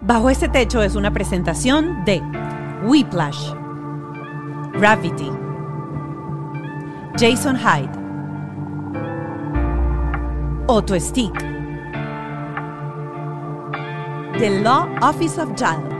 Bajo este techo es una presentación de Whiplash, Gravity, Jason Hyde, Otto Stick, The Law Office of Jal.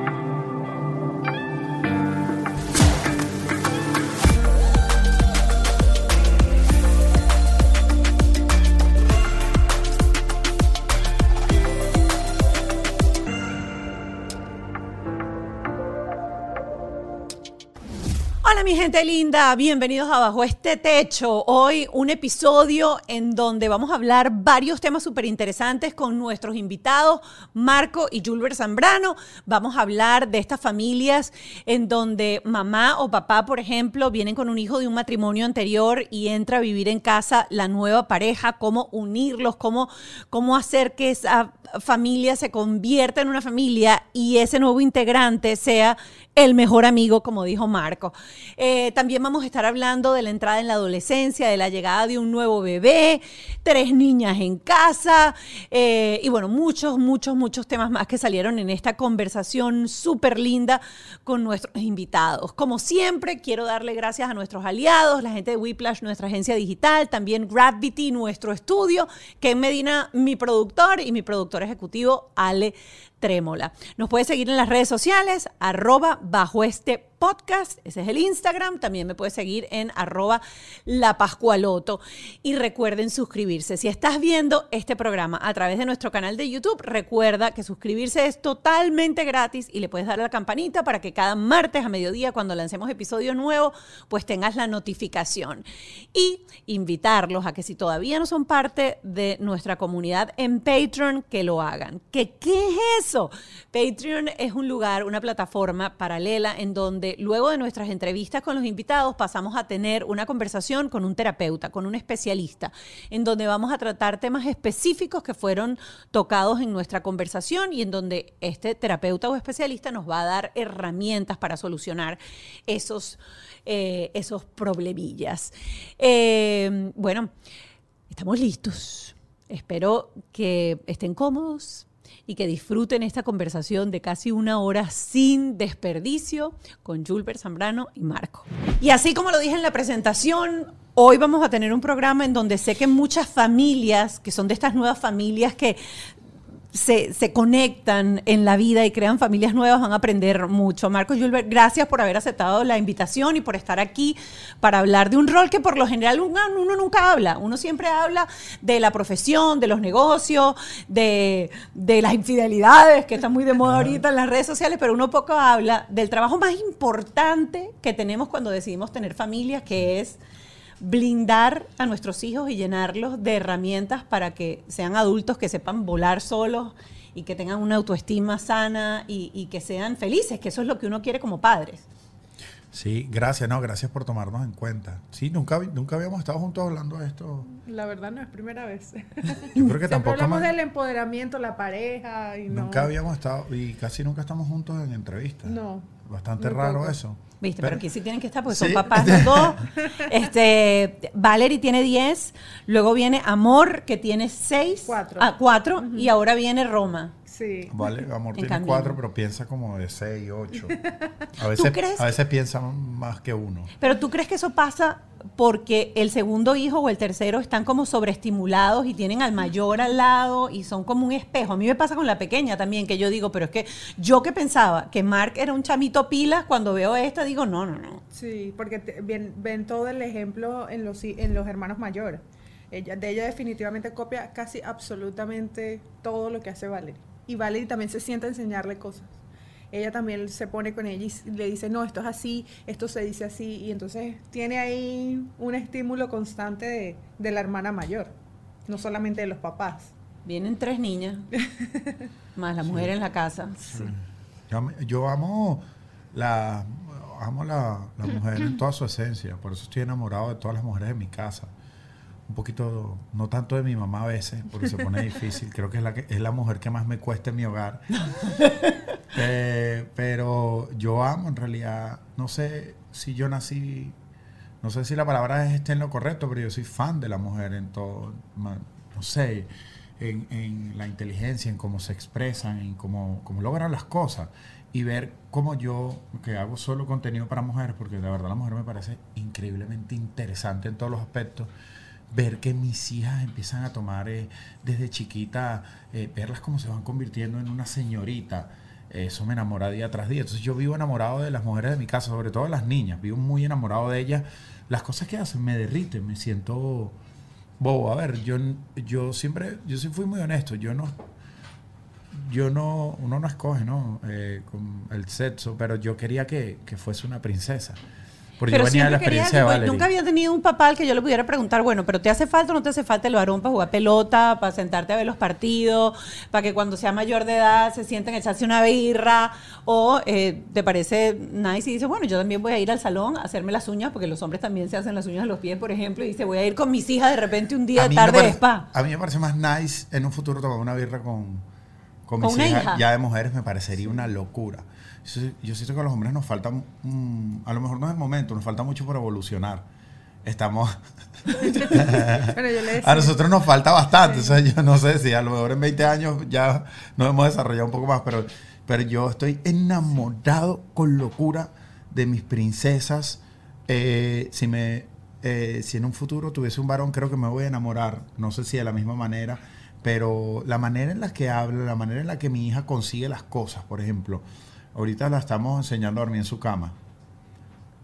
Hola mi gente linda, bienvenidos a este Techo. Hoy un episodio en donde vamos a hablar varios temas súper interesantes con nuestros invitados, Marco y Julber Zambrano. Vamos a hablar de estas familias en donde mamá o papá, por ejemplo, vienen con un hijo de un matrimonio anterior y entra a vivir en casa la nueva pareja, cómo unirlos, cómo, cómo hacer que esa familia se convierta en una familia y ese nuevo integrante sea el mejor amigo, como dijo Marco. Eh, también vamos a estar hablando de la entrada en la adolescencia, de la llegada de un nuevo bebé, tres niñas en casa eh, y bueno, muchos, muchos, muchos temas más que salieron en esta conversación súper linda con nuestros invitados. Como siempre, quiero darle gracias a nuestros aliados, la gente de Whiplash, nuestra agencia digital, también Gravity, nuestro estudio, Ken Medina, mi productor y mi productor ejecutivo, Ale Trémola. Nos puede seguir en las redes sociales, arroba bajo este podcast, ese es el Instagram, también me puede seguir en arroba y recuerden suscribirse. Si estás viendo este programa a través de nuestro canal de YouTube, recuerda que suscribirse es totalmente gratis y le puedes dar la campanita para que cada martes a mediodía cuando lancemos episodio nuevo, pues tengas la notificación. Y invitarlos a que si todavía no son parte de nuestra comunidad en Patreon, que lo hagan. ¿Qué, qué es eso? Patreon es un lugar, una plataforma paralela en donde luego de nuestras entrevistas con los invitados pasamos a tener una conversación con un terapeuta, con un especialista, en donde vamos a tratar temas específicos que fueron tocados en nuestra conversación y en donde este terapeuta o especialista nos va a dar herramientas para solucionar esos, eh, esos problemillas. Eh, bueno, estamos listos. Espero que estén cómodos, y que disfruten esta conversación de casi una hora sin desperdicio con Julber Zambrano y Marco. Y así como lo dije en la presentación, hoy vamos a tener un programa en donde sé que muchas familias, que son de estas nuevas familias que se, se, conectan en la vida y crean familias nuevas, van a aprender mucho. Marcos Julbert, gracias por haber aceptado la invitación y por estar aquí para hablar de un rol que por lo general uno, uno nunca habla. Uno siempre habla de la profesión, de los negocios, de, de las infidelidades, que están muy de moda ahorita en las redes sociales, pero uno poco habla del trabajo más importante que tenemos cuando decidimos tener familias, que es blindar a nuestros hijos y llenarlos de herramientas para que sean adultos que sepan volar solos y que tengan una autoestima sana y, que sean felices, que eso es lo que uno quiere como padres. Sí, gracias, no, gracias por tomarnos en cuenta. Sí, nunca, nunca habíamos estado juntos hablando de esto. La verdad no es primera vez. Yo creo que tampoco. hablamos del empoderamiento, la pareja y Nunca habíamos estado, y casi nunca estamos juntos en entrevistas. No. Bastante raro eso. Viste, pero, aquí sí tienen que estar porque son papás los dos. Este, Valerie tiene 10, luego viene Amor, que tiene 6. 4. Ah, 4, y ahora viene Roma. Sí. Vale, Amor tiene 4, pero piensa como de 6, 8. A veces, a veces piensa más que uno. Pero tú crees que eso pasa porque el segundo hijo o el tercero están como sobreestimulados y tienen al mayor al lado y son como un espejo. A mí me pasa con la pequeña también, que yo digo, pero es que yo que pensaba que Mark era un chamito pilas, cuando veo esta digo, no, no, no. Sí, porque ven, ven, todo el ejemplo en los, en los hermanos mayores. Ella, de ella definitivamente copia casi absolutamente todo lo que hace Valerie. Y Valerie también se sienta a enseñarle cosas. Ella también se pone con ella y le dice, no, esto es así, esto se dice así, y entonces tiene ahí un estímulo constante de, la hermana mayor, no solamente de los papás. Vienen tres niñas, más la mujer en la casa. Yo, amo la amo la, la mujer en toda su esencia, por eso estoy enamorado de todas las mujeres de mi casa un poquito, no tanto de mi mamá a veces, porque se pone difícil. Creo que es la, que, es la mujer que más me cuesta en mi hogar. Eh, pero yo amo en realidad, no sé si yo nací, no sé si la palabra esté en lo correcto, pero yo soy fan de la mujer en todo, no sé. en, en la inteligencia, en cómo se expresan, en cómo, cómo logran las cosas. Y ver cómo yo, que hago solo contenido para mujeres, porque de verdad la mujer me parece increíblemente interesante en todos los aspectos, ver que mis hijas empiezan a tomar eh, desde chiquita, eh, verlas cómo se van convirtiendo en una señorita. Eso me enamora día tras día. Entonces yo vivo enamorado de las mujeres de mi casa, sobre todo de las niñas. Vivo muy enamorado de ellas. Las cosas que hacen me derriten, me siento bobo. A ver, yo, yo siempre, yo sí fui muy honesto. Yo no, yo no, uno no escoge, ¿no? Eh, con el sexo, pero yo quería que, que fuese una princesa. Porque pero yo venía de la siempre quería- experiencia de Valerie. Nunca había tenido un papá al que yo le pudiera preguntar, bueno, pero ¿te hace falta o no te hace falta el varón para jugar pelota, para sentarte a ver los partidos, para que cuando sea mayor de edad se sienten a echarse una birra? ¿O eh, te parece nice y dices, bueno, yo también voy a ir al salón a hacerme las uñas, porque los hombres también se hacen las uñas a los pies, por ejemplo, y dice, voy a ir con mis hijas de repente un día de tarde de spa? A mí me parece más nice en un futuro tomar una birra con, con, ¿Con mis hijas hija? ya de mujeres, me parecería una locura. Yo, siento que a los hombres nos falta, mm, a lo mejor no es el momento, nos falta mucho por evolucionar. Estamos, Bueno, yo le a nosotros nos falta bastante, o sea, yo no sé si a lo mejor en 20 años ya nos hemos desarrollado un poco más, pero, pero yo estoy enamorado con locura de mis princesas. Eh, si me eh, si en un futuro tuviese un varón, creo que me voy a enamorar, no sé si de la misma manera, pero la manera en la que habla, la manera en la que mi hija consigue las cosas, por ejemplo, ahorita la estamos enseñando a dormir en su cama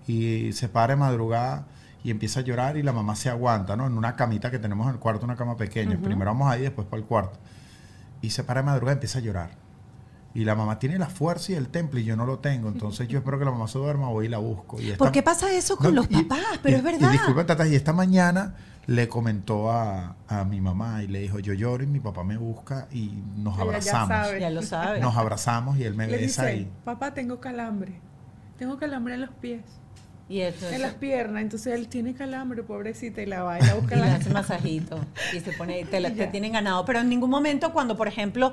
y se para de madrugada y empieza a llorar y la mamá se aguanta, ¿no? En una camita que tenemos en el cuarto, una cama pequeña. Primero vamos ahí, después para el cuarto. Y se para de madrugada y empieza a llorar. Y la mamá tiene la fuerza y el temple y yo no lo tengo. Entonces yo espero que la mamá se duerma, voy y la busco. Y esta- ¿Por qué pasa eso con No, los y- papás? Pero y- es verdad. Y disculpa, Tata, y esta mañana le comentó a, a mi mamá y le dijo, yo lloro y mi papá me busca y nos Ella ya abrazamos. sabe. ya lo sabes. Nos abrazamos y él me le besa dice, y... papá, tengo calambre. Tengo calambre en los pies, Y eso, en las piernas. Entonces él tiene calambre, pobrecita, y la va y la busca Y en le la hace masajito y se pone, te, la- te tienen ganado. Pero en ningún momento cuando, por ejemplo,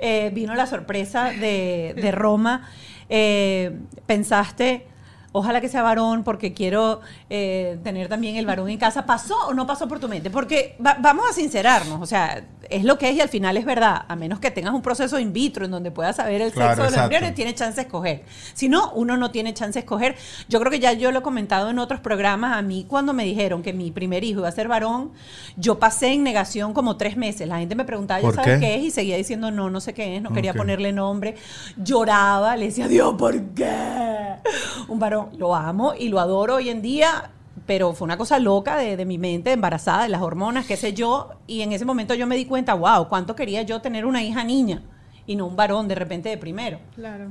eh, vino la sorpresa de, de Roma, eh, pensaste, ojalá que sea varón porque quiero eh, tener también el varón en casa. ¿Pasó o no pasó por tu mente? Porque va- vamos a sincerarnos, o sea, es lo que es y al final es verdad. A menos que tengas un proceso in vitro en donde puedas saber el Claro, sexo de los embriones, tiene chance de escoger. Si no, uno no tiene chance de escoger. Yo creo que ya yo lo he comentado en otros programas. A mí, cuando me dijeron que mi primer hijo iba a ser varón, yo pasé en negación como tres meses. La gente me preguntaba, ¿ya ¿Por sabes qué? qué es? Y seguía diciendo, no, no sé qué es, no quería ponerle nombre. Lloraba, le decía, Dios, ¿por qué? Un varón, lo amo y lo adoro hoy en día. Pero fue una cosa loca de, mi mente, embarazada, de las hormonas, qué sé yo. Y en ese momento yo me di cuenta, wow, cuánto quería yo tener una hija niña y no un varón de repente de primero. Claro.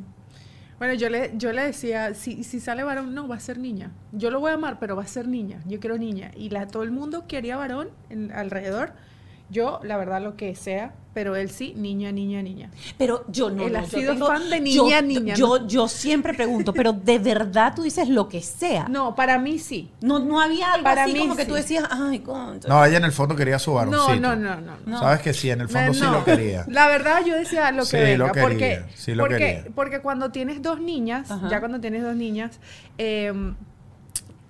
Bueno, yo le, yo le decía, si, si sale varón, no, va a ser niña. Yo lo voy a amar, pero va a ser niña. Yo quiero niña. Y la, todo el mundo quería varón en- alrededor. Yo, la verdad, lo que sea, pero él sí, niña, niña, niña. Pero yo no. Él no, ha yo sido tengo- fan de yo- niña, niña, Yo, yo siempre pregunto, pero de verdad tú dices lo que sea. No, No, para mí sí. no, había algo Para así mí como que tú decías, ay, concha. No, ella en el fondo quería su No, varoncito. no, no, no. No. Sabes que sí, en el fondo No, sí no. lo quería. La verdad, yo decía lo que Sí, venga. lo quería, porque, sí lo porque, quería. porque cuando tienes dos niñas, Ajá. ya cuando tienes dos niñas, eh,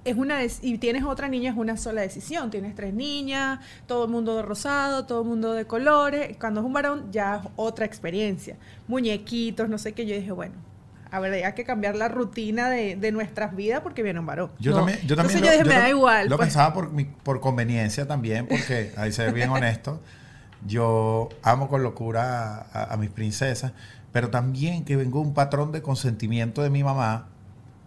es una y tienes otra niña, es una sola decisión. Tienes tres niñas, todo el mundo de rosado, todo el mundo de colores. Cuando es un varón, ya es otra experiencia. Muñequitos, no sé qué. Yo dije, bueno, a ver, hay que cambiar la rutina de, de nuestras vidas porque viene un varón. Yo No. también, yo también Entonces yo dije, me da igual, Lo pues. pensaba por, mi- por conveniencia también, porque ahí ser bien honesto. Yo amo con locura a, a mis princesas, pero también que vengo un patrón de consentimiento de mi mamá.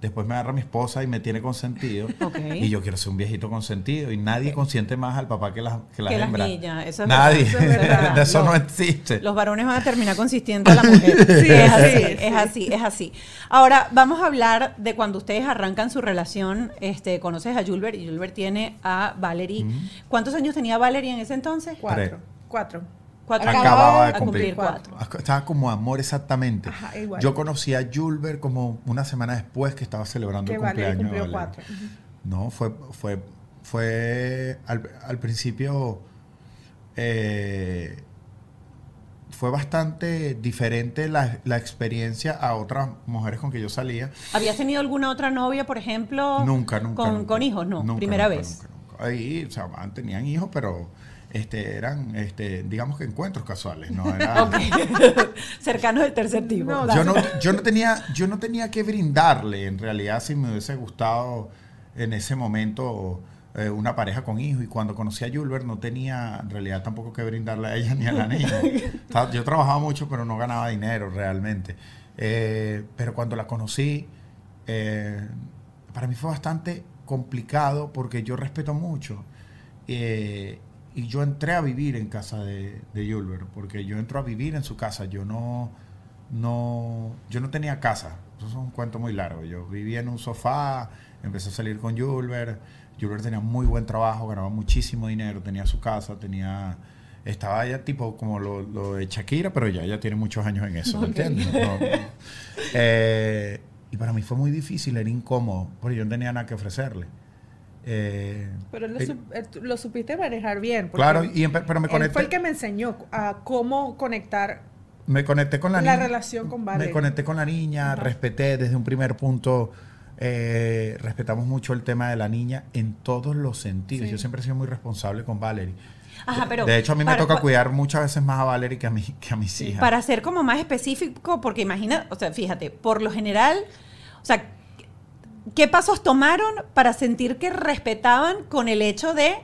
Después me agarra mi esposa y me tiene consentido. Y yo quiero ser un viejito consentido. Y nadie consiente más al papá que las, que las Que las niñas, eso es nadie. verdad, eso es verdad. eso No. no existe. Los varones van a terminar consistiendo a la mujer. Sí, es así, sí, es sí. así, es así. Ahora, vamos a hablar de cuando ustedes arrancan su relación. Este, conoces a Julbert y Julbert tiene a Valerie. ¿Cuántos años tenía Valerie en ese entonces? Cuatro. Tres. Cuatro. Cuatro. Acababa de cumplir. cuatro. Estaba como amor exactamente. Ajá, igual. Yo conocí a Julber como una semana después que estaba celebrando Que el cumpleaños. cumplió cuatro. No, fue, fue, fue al, al principio eh, fue bastante diferente la, la experiencia a otras mujeres con que yo salía. ¿Habías tenido alguna otra novia, por ejemplo? Nunca, nunca. Con, nunca. con hijos, no. Nunca, Primera nunca, vez. nunca, nunca. Ahí, o sea, tenían hijos, pero este, eran, este, digamos que encuentros casuales, ¿no? Era. Cercanos del tercer tipo. No, yo, no, yo, no tenía, yo no tenía que brindarle, en realidad, si me hubiese gustado en ese momento eh, una pareja con hijo. Y cuando conocí a Julber, no tenía en realidad tampoco que brindarle a ella ni a la niña. Estaba- yo trabajaba mucho, pero no ganaba dinero realmente. Eh, pero cuando la conocí, eh, para mí fue bastante complicado porque yo respeto mucho. Eh, y yo entré a vivir en casa de, de Julber, porque yo entro a vivir en su casa. Yo no, no, yo no tenía casa. Eso es un cuento muy largo. Yo vivía en un sofá, empecé a salir con Julber. Julber tenía muy buen trabajo, ganaba muchísimo dinero, tenía su casa, tenía... Estaba ya tipo como lo, lo de Shakira, pero ya, ya tiene muchos años en eso, ¿me entiendes? No, no. Eh, y para mí fue muy difícil, era incómodo, porque yo no tenía nada que ofrecerle. Eh, Pero lo, eh, eh, lo supiste manejar bien. claro, y pero me él fue el conecté, que me enseñó a cómo conectar me conecté con la, la niña. relación con Me Valerie. conecté con la niña, Ajá. respeté desde un primer punto, eh, respetamos mucho el tema de la niña en todos los sentidos. Sí. Yo siempre he sido muy responsable con Valerie. Ajá, pero de hecho, a mí me toca cuidar muchas veces más a Valerie que a, mí, que a mis hijas. Para ser como más específico, porque imagina, o sea, fíjate, por lo general, o sea, ¿qué pasos tomaron para sentir que respetaban con el hecho de,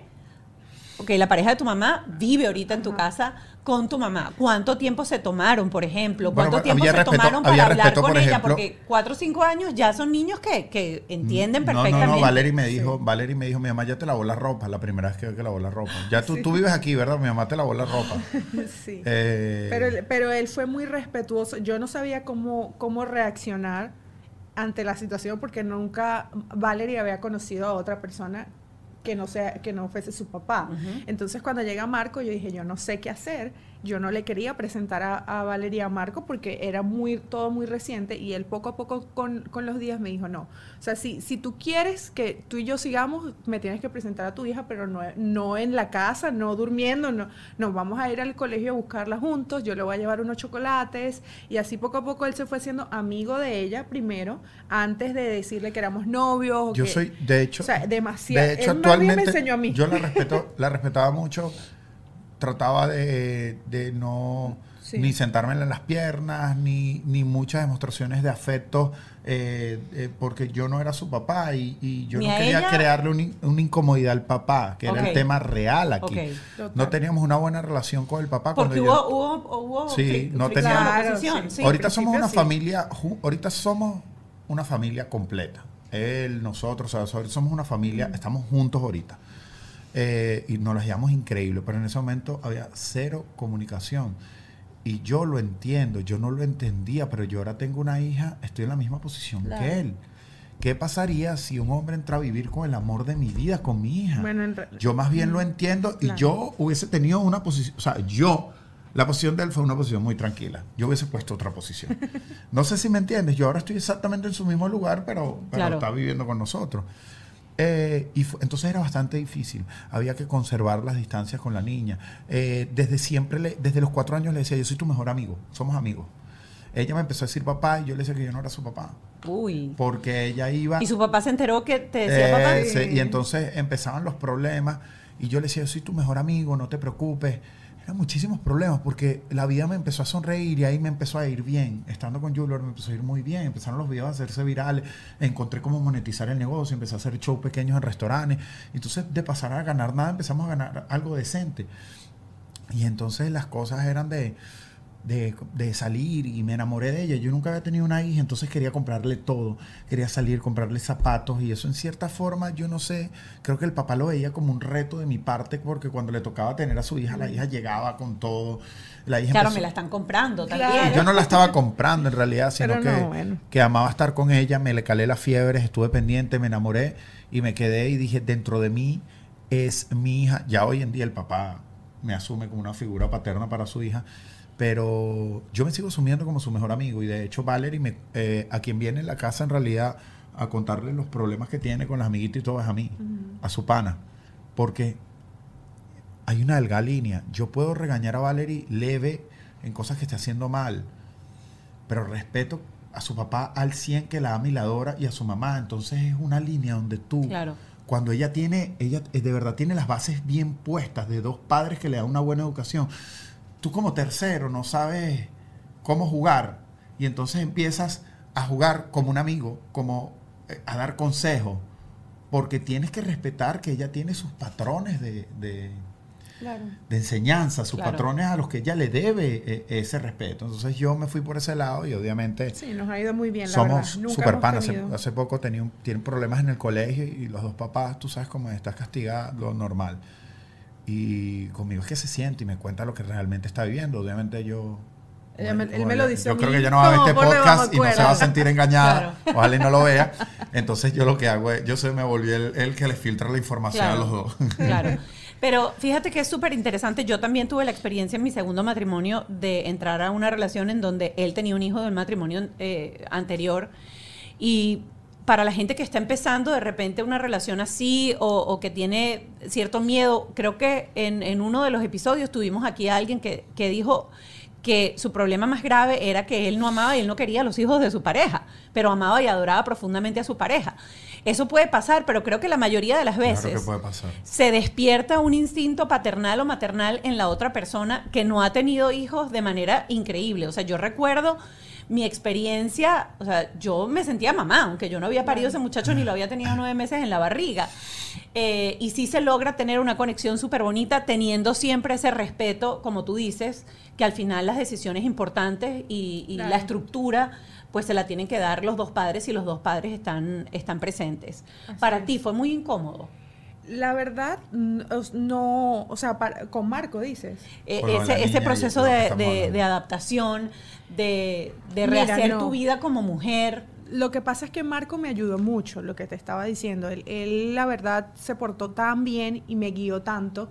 ok, la pareja de tu mamá vive ahorita en tu casa con tu mamá? ¿Cuánto tiempo se tomaron, por ejemplo? Bueno, ¿Cuánto tiempo había se respeto- tomaron para hablar respeto, con por ella? ejemplo- Porque cuatro o cinco años ya son niños que, que entienden No, perfectamente. No, no, Valerie me dijo, Valerie me dijo, mi mamá ya te lavó la ropa, la primera vez que, que lavó la ropa. Ya tú, tú vives aquí, ¿verdad? Mi mamá te lavó la ropa. Sí. Eh, Pero, él- pero él fue muy respetuoso. Yo no sabía cómo, cómo reaccionar ante la situación porque nunca Valerie había conocido a otra persona que no sea que no fuese su papá. Entonces cuando llega Marco yo dije, yo no sé qué hacer. Yo no le quería presentar a, a Valeria Marco porque era muy todo muy reciente y él poco a poco con, con los días me dijo, no. O sea, si, si tú quieres que tú y yo sigamos, me tienes que presentar a tu hija, pero no, no en la casa, no durmiendo, no, no, vamos a ir al colegio a buscarla juntos, yo le voy a llevar unos chocolates y así poco a poco él se fue haciendo amigo de ella primero, antes de decirle que éramos novios. o Yo que- soy, de hecho, o sea, demasiado. de hecho él actualmente me enseñó a mí. yo la respeto, la respetaba mucho, trataba de, de no Sí. ni sentarme en las piernas, ni, ni muchas demostraciones de afecto, eh, eh, porque yo no era su papá y, y yo no a quería ella. crearle un una incomodidad al papá, que era el tema real aquí. No teníamos una buena relación con el papá. Porque cuando hubo, yo- hubo, hubo Sí, no teníamos- Claro, oposición, sí. sí. ahorita somos una sí. familia, ju- ahorita somos una familia completa. Él, nosotros, o sea, ahorita somos una familia, estamos juntos ahorita. Eh, y nos las llevamos increíble, pero en ese momento había cero comunicación. Y yo lo entiendo, yo no lo entendía, pero yo ahora tengo una hija, estoy en la misma posición Claro. que él. ¿Qué pasaría si un hombre entra a vivir con el amor de mi vida, con mi hija? Bueno, en Yo más bien lo entiendo y Claro. yo hubiese tenido una posición, o sea, yo, la posición de él fue una posición muy tranquila. Yo hubiese puesto otra posición. No sé si me entiendes, yo ahora estoy exactamente en su mismo lugar, pero, pero Claro. está viviendo con nosotros. Eh, y entonces era bastante difícil. Había que conservar las distancias con la niña. Eh, desde siempre, le- desde los cuatro años le decía, yo soy tu mejor amigo, somos amigos. Ella me empezó a decir papá y yo le decía que yo no era su papá. Uy. Porque ella iba... Y su papá se enteró que te decía papá. Eh, se- y entonces empezaban los problemas y yo le decía, yo soy tu mejor amigo, no te preocupes. Eran muchísimos problemas porque la vida me empezó a sonreír y ahí me empezó a ir bien. Estando con Julio me empezó a ir muy bien. Empezaron los videos a hacerse virales. Encontré cómo monetizar el negocio. Empecé a hacer shows pequeños en restaurantes. Entonces, de pasar a ganar nada, empezamos a ganar algo decente. Y entonces las cosas eran de, de, de salir y me enamoré de ella. Yo nunca había tenido una hija, entonces quería comprarle todo. Quería salir, comprarle zapatos y eso en cierta forma, yo no sé, creo que el papá lo veía como un reto de mi parte porque cuando le tocaba tener a su hija, la hija llegaba con todo. La hija Claro, empezó- me la están comprando Claro. también. yo no la estaba comprando en realidad, sino que, bueno. que amaba estar con ella, me le calé las fiebres, estuve pendiente, me enamoré y me quedé y dije, dentro de mí es mi hija. Ya hoy en día el papá me asume como una figura paterna para su hija, pero yo me sigo asumiendo como su mejor amigo y de hecho Valerie, me, eh, a quien viene en la casa en realidad a contarle los problemas que tiene con las amiguitas y todo es a mí, a su pana, porque hay una delgada línea. Yo puedo regañar a Valerie leve en cosas que esté haciendo mal, pero respeto a su papá al 100 que la ama y la adora y a su mamá. Entonces es una línea donde tú, Claro. cuando ella tiene, ella eh, de verdad tiene las bases bien puestas de dos padres que le dan una buena educación, tú como tercero no sabes cómo jugar y entonces empiezas a jugar como un amigo, como eh, a dar consejos, porque tienes que respetar que ella tiene sus patrones de, de, Claro. de enseñanza, sus Claro. patrones a los que ella le debe eh, ese respeto. Entonces yo me fui por ese lado y obviamente Sí, nos ha ido muy bien, la somos hemos panas. Hace, poco tenía un- tienen problemas en el colegio y los dos papás, tú sabes cómo es, estás castigada, lo normal. Y conmigo es que se siente y me cuenta lo que realmente está viviendo. Obviamente yo... Él como me lo dice Yo creo que ella no va a ver este podcast y no se va a sentir engañada. Claro. Ojalá y no lo vea. Entonces yo lo que hago es, yo se me volví el, el que le filtra la información Claro. a los dos. Claro. Pero fíjate que es súper interesante. Yo también tuve la experiencia en mi segundo matrimonio de entrar a una relación en donde él tenía un hijo del matrimonio eh, anterior. Y para la gente que está empezando de repente una relación así o, o que tiene cierto miedo, creo que en, en uno de los episodios tuvimos aquí a alguien que, que dijo que su problema más grave era que él no amaba y él no quería a los hijos de su pareja, pero amaba y adoraba profundamente a su pareja. Eso puede pasar, pero creo que la mayoría de las veces Claro que puede pasar. se despierta un instinto paternal o maternal en la otra persona que no ha tenido hijos de manera increíble. O sea, yo recuerdo mi experiencia, o sea, yo me sentía mamá, aunque yo no había parido ese muchacho ni lo había tenido nueve meses en la barriga. Eh, y sí se logra tener una conexión súper bonita teniendo siempre ese respeto, como tú dices, que al final las decisiones importantes y, y Claro. la estructura pues se la tienen que dar los dos padres y los dos padres están, están presentes. Así Para es. ti fue muy incómodo. La verdad, no, o sea, para- con Marco dices. Eh, Bueno, ese, proceso de adaptación, de, de Mira, rehacer no. tu vida como mujer. Lo que pasa es que Marco me ayudó mucho, lo que te estaba diciendo. Él, él, la verdad, se portó tan bien y me guió tanto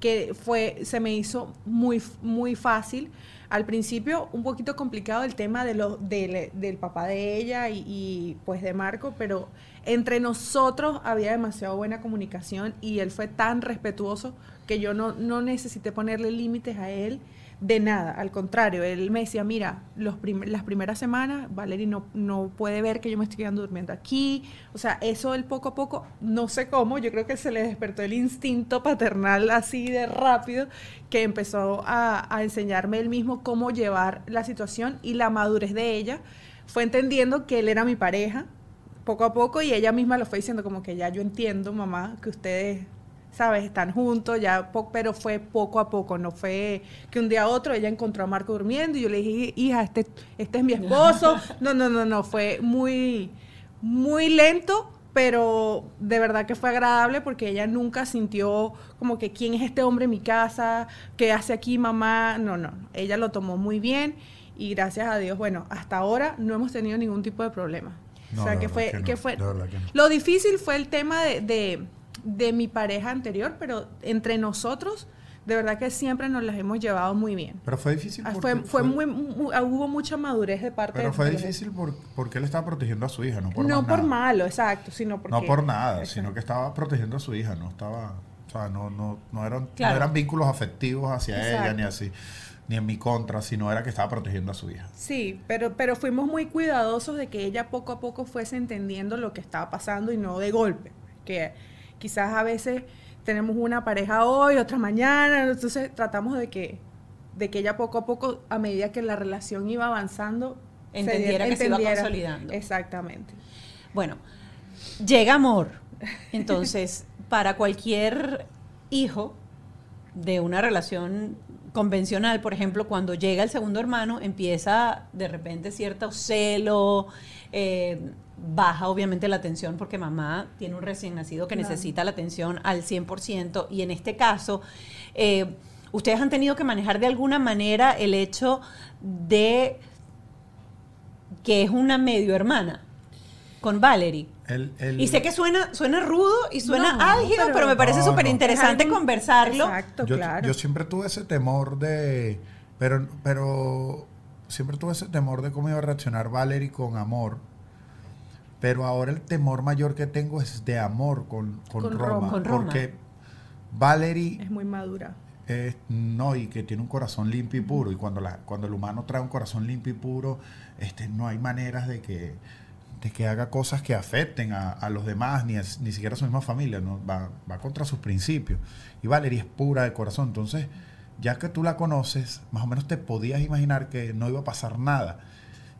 que fue, se me hizo muy, muy fácil. Al principio, un poquito complicado el tema de lo, del, del papá de ella y, y, pues de Marco, pero entre nosotros había demasiado buena comunicación y él fue tan respetuoso que yo no, no necesité ponerle límites a él de nada, al contrario, él me decía, mira, los prim- las primeras semanas Valerie no, no puede ver que yo me estoy quedando durmiendo aquí, o sea, eso él poco a poco, no sé cómo, yo creo que se le despertó el instinto paternal así de rápido, que empezó a, a enseñarme él mismo cómo llevar la situación y la madurez de ella, fue entendiendo que él era mi pareja, poco a poco, y ella misma lo fue diciendo como que ya yo entiendo, mamá, que ustedes ¿sabes? Están juntos, ya, po- pero fue poco a poco, no fue que un día a otro ella encontró a Marco durmiendo y yo le dije, hija, este, este es mi esposo. No, no, no, no, fue muy, muy lento, pero de verdad que fue agradable porque ella nunca sintió como que quién es este hombre en mi casa, qué hace aquí mamá, no, no, ella lo tomó muy bien y gracias a Dios, bueno, hasta ahora no hemos tenido ningún tipo de problema. No, o sea, que fue, que no, que fue, que no. lo difícil fue el tema de, de, de mi pareja anterior, pero entre nosotros, de verdad que siempre nos las hemos llevado muy bien. Pero fue difícil Ah, porque Fue, fue muy, mu- hubo mucha madurez de parte Pero de fue difícil por- porque él estaba protegiendo a su hija, no por no por nada. malo, exacto, sino porque... No por nada, Exacto. sino que estaba protegiendo a su hija, no estaba, o sea, no, no, no eran, Claro. no eran vínculos afectivos hacia ella ni así, ni en mi contra, sino era que estaba protegiendo a su hija. Sí, pero, pero fuimos muy cuidadosos de que ella poco a poco fuese entendiendo lo que estaba pasando y no de golpe. Que quizás a veces tenemos una pareja hoy, otra mañana, entonces tratamos de que, de que ella poco a poco, a medida que la relación iba avanzando, Entendiera diera- que se iba consolidando. Exactamente. Bueno, llega amor. Entonces, para cualquier hijo de una relación convencional, por ejemplo, cuando llega el segundo hermano, empieza de repente cierto celo, eh, baja obviamente la atención porque mamá tiene un recién nacido que Claro. necesita la atención al 100% y en este caso, eh, ustedes han tenido que manejar de alguna manera el hecho de que es una medio hermana con Valerie. Y sé que suena, suena rudo y suena No, álgido, pero, pero- me parece No, súper interesante conversarlo. Exacto, yo, claro. yo siempre tuve ese temor de, pero, pero siempre tuve ese temor de cómo iba a reaccionar Valerie con amor. Pero ahora el temor mayor que tengo es de amor con, con, Con Roma, Roma. Con Roma. Porque Valerie es muy madura. es- no, y que tiene un corazón limpio y puro. Y cuando, la, cuando el humano trae un corazón limpio y puro, este, no hay maneras de que, de que haga cosas que afecten a, a los demás, ni, a- ni siquiera a su misma familia, ¿no? va, va contra sus principios. Y Valerie es pura de corazón, entonces, ya que tú la conoces, más o menos te podías imaginar que no iba a pasar nada.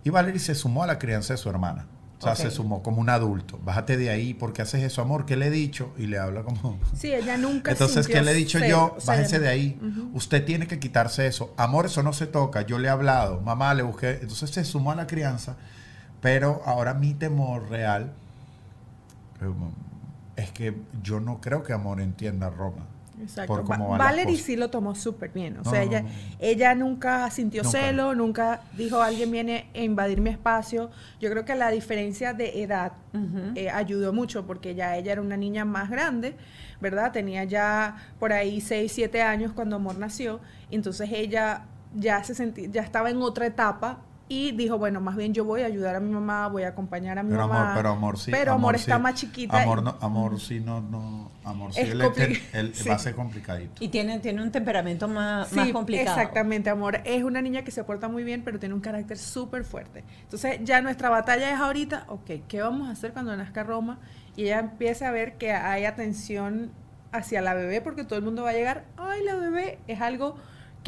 Y Valerie se sumó a la crianza de su hermana. O sea, se sumó como un adulto. Bájate de ahí, porque haces eso, amor? ¿Qué le he dicho? Y le habla como... Sí, ella nunca Entonces, ¿qué le he dicho yo? Bájese de ahí. Usted tiene que quitarse eso. Amor, eso no se toca. Yo le he hablado. Mamá, le busqué. Entonces se sumó a la crianza. Pero ahora mi temor real eh, es que yo no creo que Amor entienda a Roma. Exacto. por cómo Va- van las Valerie cosas. sí lo tomó súper bien. O No, sea, no, ella, no, no. ella nunca sintió Nunca. celo, nunca dijo alguien viene a invadir mi espacio. Yo creo que la diferencia de edad eh, ayudó mucho porque ya ella era una niña más grande, ¿verdad? Tenía ya por ahí 6, 7 años cuando Amor nació. y Entonces ella ya se sentía, ya estaba en otra etapa y dijo, bueno, más bien yo voy a ayudar a mi mamá, voy a acompañar a mi Pero mamá. amor, pero amor sí. Pero amor, está más chiquita. Amor, no, amor sí, no, no. Amor sí. Es él- compli- él- él sí. va a ser complicadito. Y tiene, tiene un temperamento más, más complicado. Exactamente, amor. Es una niña que se porta muy bien, pero tiene un carácter súper fuerte. Entonces, ya nuestra batalla es ahorita, ok, ¿qué vamos a hacer cuando nazca Roma? Y ella empieza a ver que hay atención hacia la bebé, porque todo el mundo va a llegar, ay, la bebé es algo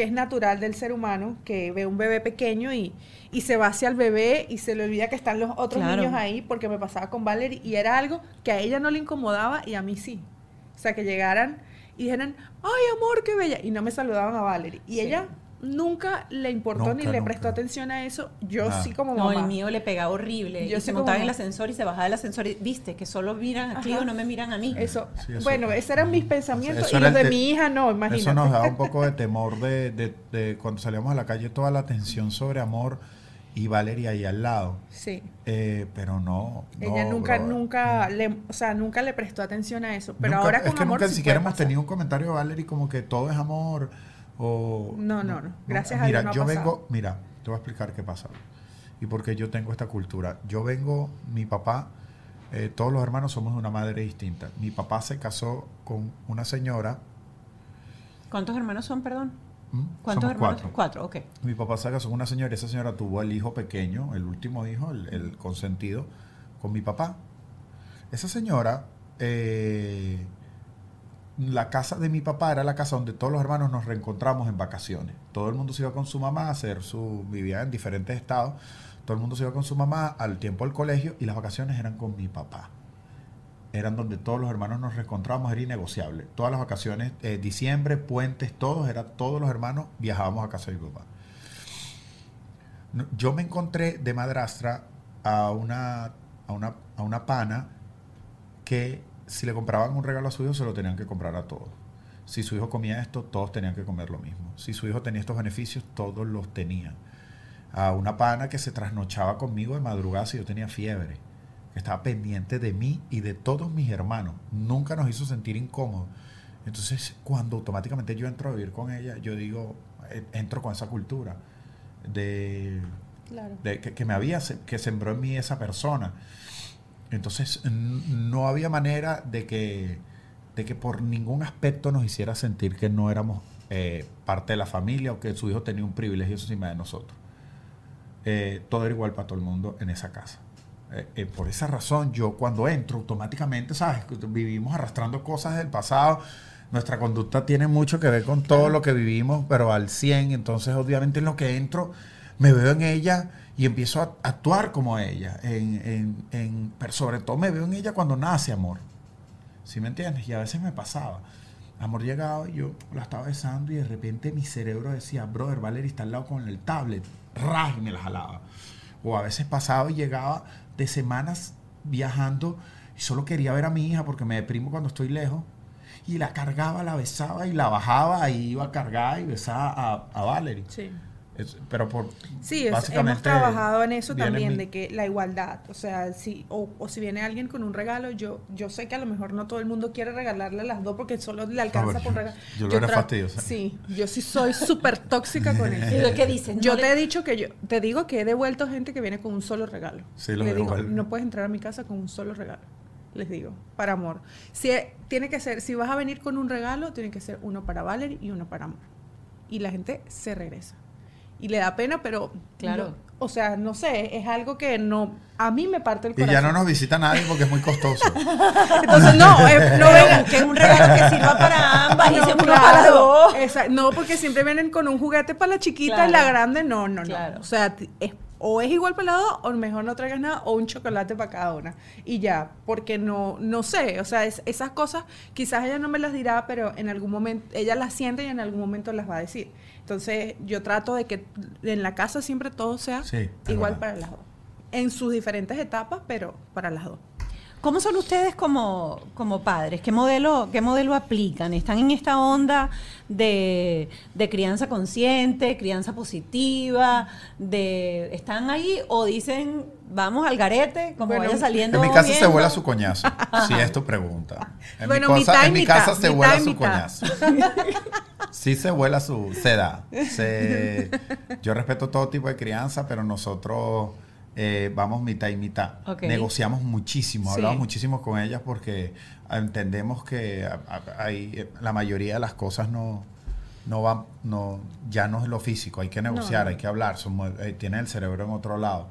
que es natural del ser humano, que ve un bebé pequeño y, y se va hacia el bebé y se le olvida que están los otros Claro. niños ahí, porque me pasaba con Valerie y era algo que a ella no le incomodaba y a mí sí. O sea, que llegaran y dijeran, ay, amor, qué bella. Y no me saludaban a Valerie. Y Sí. ella nunca le importó ni le nunca. prestó atención a eso. Yo Nada. sí como No, mamá. el mío le pegaba horrible. Yo y se montaba en el ascensor y se bajaba del ascensor y viste que solo miran a Clio, no me miran a mí. Eso, Sí, eso- bueno, esos eran mis pensamientos Eso y los de mi hija no, imagínate. Eso nos da un poco de temor de, de- de cuando salíamos a la calle, toda la atención sobre amor y Valeria ahí al lado. Sí. Eh, pero no. Ella no, nunca, brother. nunca le, o sea, nunca le prestó atención a eso. Pero Nunca- ahora es con que amor nunca sí siquiera hemos tenido un comentario de Valerie como que todo es amor o No, no, no. Gracias a mira, Dios no ha yo pasado. vengo, mira, te voy a explicar qué pasa y por qué yo tengo esta cultura. Yo vengo, mi papá, eh, todos los hermanos somos de una madre distinta. Mi papá se casó con una señora. ¿Cuántos hermanos son, perdón? ¿m? ¿Cuántos Somos hermanos? cuatro. Cuatro, ok. Mi papá se casó con una señora y esa señora tuvo el hijo pequeño, el último hijo, el, el consentido, con mi papá. Esa señora, eh, la casa de mi papá era la casa donde todos los hermanos nos reencontramos en vacaciones. Todo el mundo se iba con su mamá a hacer su, vivía en diferentes estados. Todo el mundo se iba con su mamá al tiempo del colegio y las vacaciones eran con mi papá. Eran donde todos los hermanos nos reencontrábamos, era innegociable. Todas las vacaciones, eh, diciembre, puentes, todos, era, todos los hermanos viajábamos a casa de mi papá. Yo me encontré de madrastra a una, a una, a una pana que si le compraban un regalo a su hijo se lo tenían que comprar a todos. Si su hijo comía esto, todos tenían que comer lo mismo. Si su hijo tenía estos beneficios, todos los tenían. A una pana que se trasnochaba conmigo de madrugada si yo tenía fiebre, que estaba pendiente de mí y de todos mis hermanos. Nunca nos hizo sentir incómodos. Entonces, cuando automáticamente yo entro a vivir con ella, yo digo, entro con esa cultura de Claro. de- que, que me había que sembró en mí esa persona entonces no había manera de que de que por ningún aspecto nos hiciera sentir que no éramos eh, parte de la familia o que su hijo tenía un privilegio encima de nosotros. Eh, todo era igual para todo el mundo en esa casa. Eh, eh, por esa razón yo cuando entro automáticamente sabes vivimos arrastrando cosas del pasado. Nuestra conducta tiene mucho que ver con todo lo que vivimos, pero al 100. Entonces, obviamente, en lo que entro, me veo en ella y empiezo a actuar como ella. En, en- en- pero sobre todo me veo en ella cuando nace amor. ¿Sí me entiendes? Y a veces me pasaba. Amor llegaba yo la estaba besando y de repente mi cerebro decía, brother, Valerie está al lado con el tablet. Raj, y me la jalaba. O a veces pasaba y llegaba de semanas viajando y solo quería ver a mi hija porque me deprimo cuando estoy lejos. Y la cargaba, la besaba y la bajaba y iba a cargar y besaba a, a Valerie. Es- pero por Sí, es- hemos básicamente trabajado en eso también, mi- de que la igualdad, o sea, si, o, o si viene alguien con un regalo, yo, yo sé que a lo mejor no todo el mundo quiere regalarle las dos porque solo le alcanza bueno, por regalar. yo lo era fastidiosa. Sí, yo sí soy súper tóxica con ¿Y eso. lo que dices? No Yo le- te he dicho que yo, te digo que he devuelto gente que viene con un solo regalo. Sí, lo Le digo, no puedes entrar a mi casa con un solo regalo. Les digo, para amor. Si eh, tiene que ser, si vas a venir con un regalo, tiene que ser uno para Valerie y uno para amor. Y la gente se regresa. Y le da pena, pero Claro. o sea, no sé, es algo que no, a mí me parte el Y corazón. ya no nos visita nadie porque es muy costoso. Entonces, no, eh, no vengan. que es un regalo que sirva para ambas y No, se uno claro, para dos. esa- no, porque siempre vienen con un juguete para la chiquita Claro. y la grande, no, no, no. Claro. O sea, es- o es igual para las dos, o mejor no traigas nada, o un chocolate para cada una. Y ya, porque no, no sé, o sea, es- esas cosas quizás ella no me las dirá, pero en algún momento, ella las siente y en algún momento las va a decir. Entonces, yo trato de que en la casa siempre todo sea Sí, igual verdad. para las dos. En sus diferentes etapas, pero para las dos. ¿Cómo son ustedes como, como padres? ¿Qué modelo, ¿Qué modelo aplican? ¿Están en esta onda de, de crianza consciente, crianza positiva? De, ¿Están ahí o dicen, vamos al garete, como Bueno, vaya saliendo? En mi casa se vuela su coñazo, si es tu pregunta. En Bueno, mi, cosa- mitad en mi mitad, casa se vuela su mitad. coñazo. Sí se vuela su... Se da. Se- yo respeto todo tipo de crianza, pero nosotros eh, vamos mitad y mitad. Negociamos muchísimo, Sí. hablamos muchísimo con ellas porque entendemos que a- a- hay, la mayoría de las cosas no... No va, no, ya no es lo físico, hay que negociar, no. hay que hablar, somos, eh, tienen el cerebro en otro lado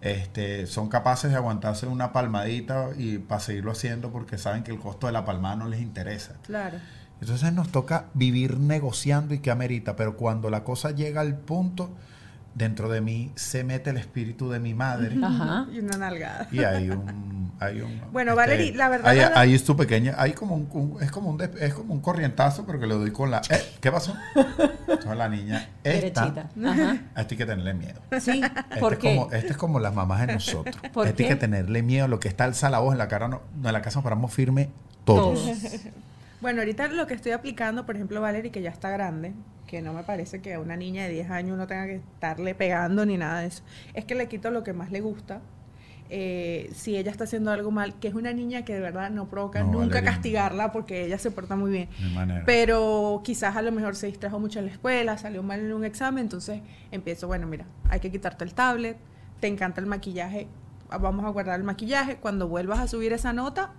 este, son capaces de aguantarse una palmadita y para seguirlo haciendo porque saben que el costo de la palmada no les interesa. Claro. Entonces nos toca vivir negociando y que amerita, pero cuando la cosa llega al punto, dentro de mí se mete el espíritu de mi madre Ajá. Y una nalgada. y hay un... Hay un este, Bueno, Valerie, la verdad, verdad- ahí es tu pequeña, hay como un, un- es como un des- es como un corrientazo, pero que le doy con la... ¿eh? ¿Qué pasó? Entonces la niña, esta, Derechita. Ajá. a esto hay que tenerle miedo. Sí, Este ¿por es qué? como, este es como las mamás de nosotros. ¿Por este hay qué? que tenerle miedo. Lo que está alza la voz en la cara, no, no, en la casa nos paramos firme todos. Todos. Bueno, ahorita lo que estoy aplicando, por ejemplo, Valerie, que ya está grande, que no me parece que a una niña de 10 años uno tenga que estarle pegando ni nada de eso, es que le quito lo que más le gusta. Eh, si ella está haciendo algo mal, que es una niña que de verdad no provoca No, nunca Valeria. castigarla porque ella se porta muy bien. Pero quizás a lo mejor se distrajo mucho en la escuela, salió mal en un examen, entonces empiezo, bueno, mira, hay que quitarte el tablet, te encanta el maquillaje, vamos a guardar el maquillaje, cuando vuelvas a subir esa nota,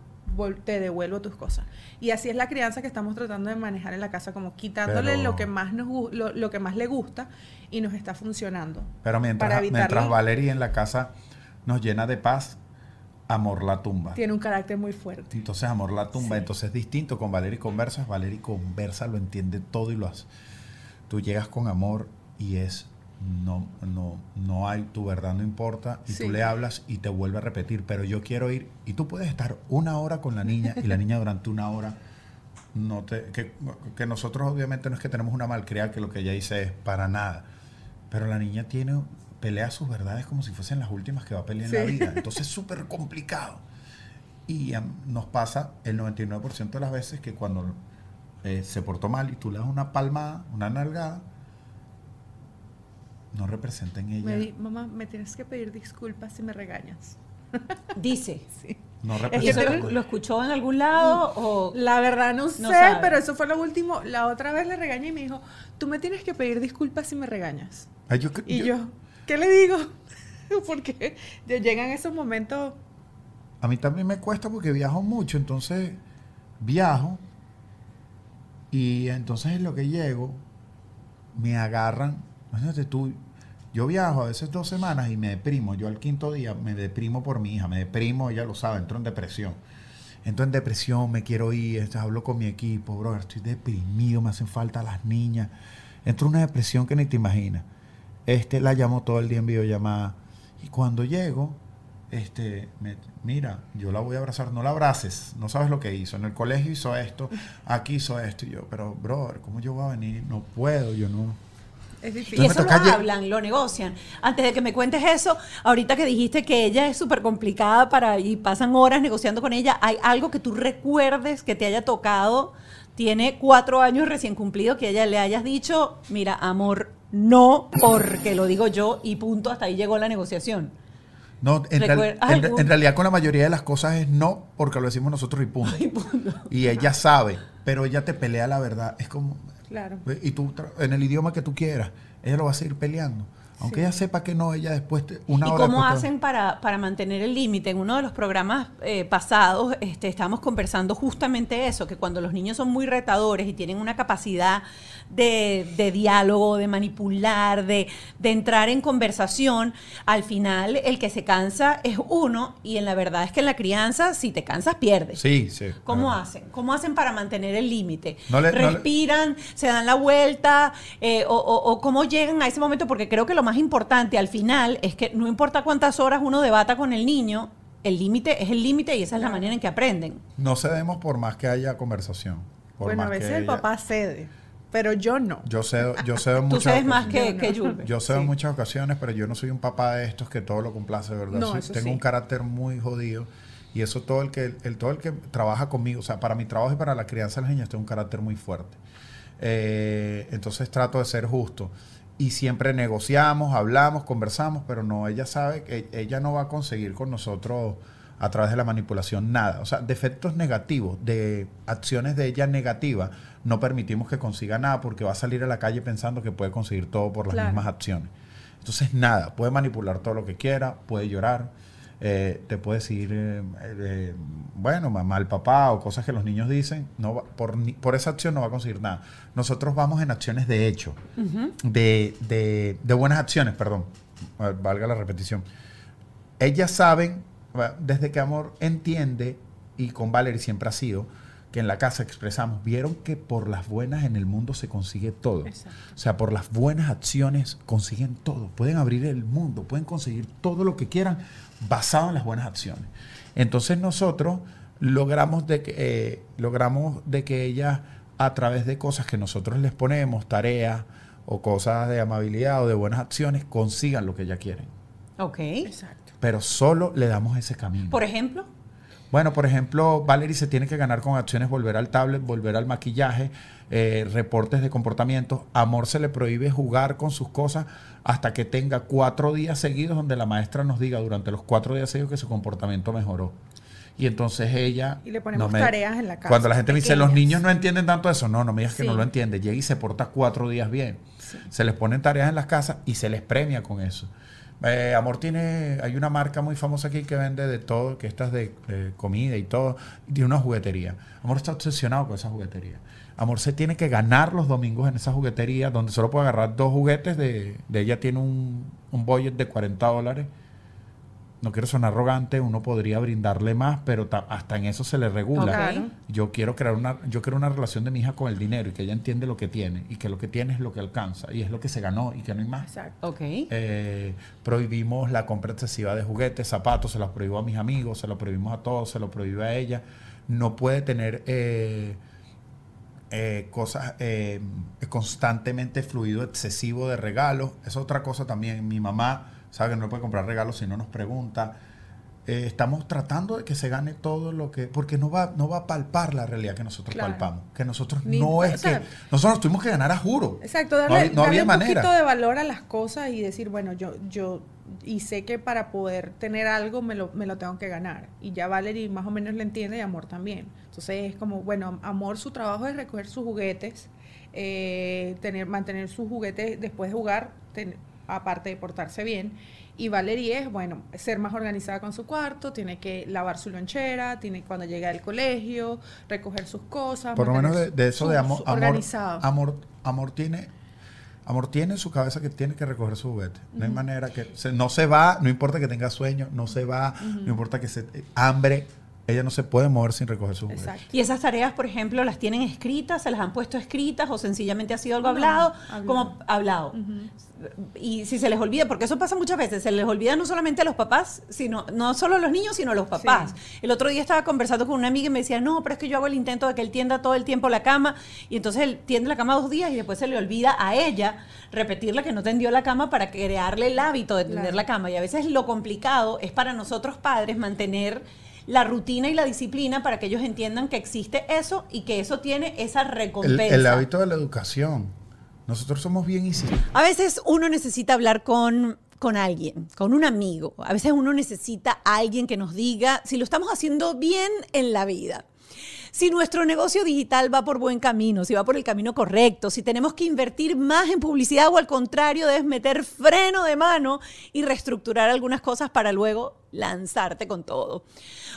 te devuelvo tus cosas. Y así es la crianza que estamos tratando de manejar en la casa, como quitándole Pero- lo que más nos lo, lo que más le gusta y nos está funcionando. Pero mientras, para mientras Valeria en la casa nos llena de paz, amor la tumba. Tiene un carácter muy fuerte. Entonces, amor la tumba. Sí. Entonces es distinto. Con Valeria conversas, Valeria conversa, lo entiende todo y lo hace. Tú llegas con amor y es no, no, no hay, tu verdad no importa, y Sí. tú le hablas y te vuelve a repetir, pero yo quiero ir, y tú puedes estar una hora con la niña y la niña durante una hora no te, que, que nosotros obviamente no es que tenemos una malcriada que lo que ella dice es para nada, pero la niña tiene, pelea sus verdades como si fuesen las últimas que va a pelear en la vida, entonces es súper complicado. Y am, nos pasa el 99% de las veces que cuando eh, se portó mal y tú le das una palmada, una nalgada, no representa en ella. Me di- mamá, me tienes que pedir disculpas si me regañas. Dice. Sí. no ¿Y representa. eso lo, lo escuchó en algún lado o La verdad no sé, sabe. pero eso fue lo último. La otra vez le regañé y me dijo, tú me tienes que pedir disculpas si me regañas. Ay, yo cre- Y yo- yo, ¿qué le digo? Porque llegan esos momentos. A mí también me cuesta porque viajo mucho, entonces viajo y entonces en lo que llego me agarran. Imagínate tú, yo viajo a veces dos semanas y me deprimo. Yo al quinto día me deprimo por mi hija, me deprimo, ella lo sabe, entro en depresión. Entro en depresión, me quiero ir, entonces hablo con mi equipo, bro, estoy deprimido, me hacen falta las niñas. Entro en una depresión que ni te imaginas. Este, la llamo todo el día en videollamada. Y cuando llego, este, me- mira, yo la voy a abrazar, no la abraces, no sabes lo que hizo. En el colegio hizo esto, aquí hizo esto. Y yo, pero, brother, ¿cómo yo voy a venir? No puedo, yo no. Es Y difícil. me eso lo hablan, lo negocian. Antes de que me cuentes eso, ahorita que dijiste que ella es súper complicada para y pasan horas negociando con ella, ¿hay algo que tú recuerdes que te haya tocado? Tiene cuatro años recién cumplido que ella le hayas dicho, mira, amor, no, porque lo digo yo y punto, hasta ahí llegó la negociación. No, en, real- Recuer- en- algún- en realidad con la mayoría de las cosas es no, porque lo decimos nosotros y punto. Y ella sabe, pero ella te pelea la verdad. Es como, Claro. y tú, en el idioma que tú quieras, ella lo va a seguir peleando. Aunque ella sepa que no, ella después, te- una ¿Y hora cómo después te- hacen para, para mantener el límite? En uno de los programas eh, pasados este, estábamos conversando justamente eso, que cuando los niños son muy retadores y tienen una capacidad de, de diálogo, de manipular, de, de entrar en conversación, al final el que se cansa es uno y en la verdad es que en la crianza, si te cansas, pierdes. Sí, sí. ¿Cómo hacen? ¿Cómo hacen para mantener el límite? No le- no le- ¿Respiran? ¿Se dan la vuelta? Eh, o, o- o cómo llegan a ese momento? Porque creo que lo más importante al final es que no importa cuántas horas uno debata con el niño, el límite es el límite y esa es la manera en que aprenden. No cedemos por más que haya conversación. por Bueno, a que veces el papá cede, pero yo no. Yo cedo, yo cedo en Tú muchas sabes más que, No. Yo cedo en Sí. muchas ocasiones, pero yo no soy un papá de estos que todo lo complace, de verdad. No, eso tengo sí. un carácter muy jodido. Y eso todo el que el, todo el que trabaja conmigo, o sea, para mi trabajo y para la crianza de las niñas, tengo un carácter muy fuerte. Eh, entonces trato de ser justo. Y siempre negociamos, hablamos, conversamos, pero no, ella sabe que ella no va a conseguir con nosotros a través de la manipulación nada. O sea, defectos negativos, de acciones de ella negativas, no permitimos que consiga nada porque va a salir a la calle pensando que puede conseguir todo por las Claro. mismas acciones. Entonces, nada, puede manipular todo lo que quiera, puede llorar, eh, te puede decir, eh, eh, bueno, mamá, el papá o cosas que los niños dicen, no va- por, ni- por esa acción no va a conseguir nada. Nosotros vamos en acciones de hecho, de, de- de buenas acciones, perdón, valga la repetición. Ellas saben, desde que Amor entiende, y con Valerie siempre ha sido, que en la casa expresamos, vieron que por las buenas en el mundo se consigue todo. Exacto. O sea, por las buenas acciones consiguen todo. Pueden abrir el mundo, pueden conseguir todo lo que quieran basado en las buenas acciones. Entonces nosotros logramos de que, eh, logramos de que ellas, a través de cosas que nosotros les ponemos, tareas o cosas de amabilidad o de buenas acciones, consigan lo que ellas quieren. Ok. Exacto. Pero solo le damos ese camino. Por ejemplo, Bueno, por ejemplo, Valerie se tiene que ganar con acciones volver al tablet, volver al maquillaje, eh, reportes de comportamiento. Amor se le prohíbe jugar con sus cosas hasta que tenga cuatro días seguidos donde la maestra nos diga durante los cuatro días seguidos que su comportamiento mejoró. Y entonces ella... Y le ponemos me- tareas en la casa, Cuando la gente me dice, los pequeñas". niños no entienden tanto eso, no, no me digas que Sí. no lo entiende. Llega y se porta cuatro días bien. Se les ponen tareas en las casas y se les premia con eso. Eh, Amor tiene, hay una marca muy famosa aquí que vende de todo, que esta es de, de comida y todo, y tiene una juguetería. Amor está obsesionado con esa juguetería. Amor se tiene que ganar los domingos en esa juguetería, donde solo puede agarrar dos juguetes, de, de ella tiene un, un budget de 40 dólares. No quiero sonar arrogante, uno podría brindarle más, pero ta- hasta en eso se le regula. Yo quiero crear una, yo quiero una relación de mi hija con el dinero y que ella entiende lo que tiene y que lo que tiene es lo que alcanza y es lo que se ganó y que no hay más. Exacto. ok. Eh, prohibimos la compra excesiva de juguetes, zapatos, se los prohíbo a mis amigos, se los prohibimos a todos, se lo prohíbo a ella. No puede tener eh, eh, cosas eh, constantemente fluido excesivo de regalos. Es otra cosa también. Mi mamá sabe que no puede comprar regalos si no nos pregunta. Eh, estamos tratando de que se gane todo lo que porque no va no va a palpar la realidad que nosotros Claro. palpamos que nosotros Ni- no es sea, que nosotros nos tuvimos que ganar a juro Exacto, No darle, había- no darle había un manera. poquito de valor a las cosas y decir, bueno, yo, yo, y sé que para poder tener algo me lo, me lo tengo que ganar. Y ya Valerie más o menos lo entiende y Amor también. Entonces es como, bueno, Amor su trabajo es recoger sus juguetes, eh, tener, mantener sus juguetes después de jugar, ten- aparte de portarse bien. Y Valerie es, bueno, ser más organizada con su cuarto, tiene que lavar su lonchera, tiene cuando llega al colegio, recoger sus cosas. Por lo menos de, eso su- de amor, amor, amor, amor tiene, amor tiene en su cabeza que tiene que recoger su juguete. No hay manera que se- no se va, no importa que tenga sueño, no se va, no importa que se hambre, ella no se puede mover sin recoger su juguete. Exacto. Y esas tareas, por ejemplo, las tienen escritas, se las han puesto escritas o sencillamente ha sido algo No, hablado, hablado. como hablado. Y si se les olvida, porque eso pasa muchas veces, se les olvida no solamente a los papás, sino no solo a los niños, sino a los papás. El otro día estaba conversando con una amiga y me decía, no, pero es que yo hago el intento de que él tienda todo el tiempo la cama, y entonces él tiende la cama dos días y después se le olvida a ella repetirle que no tendió la cama para crearle el hábito de tender Claro. la cama. Y a veces lo complicado es para nosotros padres mantener la rutina y la disciplina para que ellos entiendan que existe eso y que eso tiene esa El, recompensa. el hábito de la educación. Nosotros somos bien insistentes. A veces uno necesita hablar con, con alguien, con un amigo. A veces uno necesita a alguien que nos diga si lo estamos haciendo bien en la vida. Si nuestro negocio digital va por buen camino, si va por el camino correcto, si tenemos que invertir más en publicidad o al contrario, debes meter freno de mano y reestructurar algunas cosas para luego lanzarte con todo.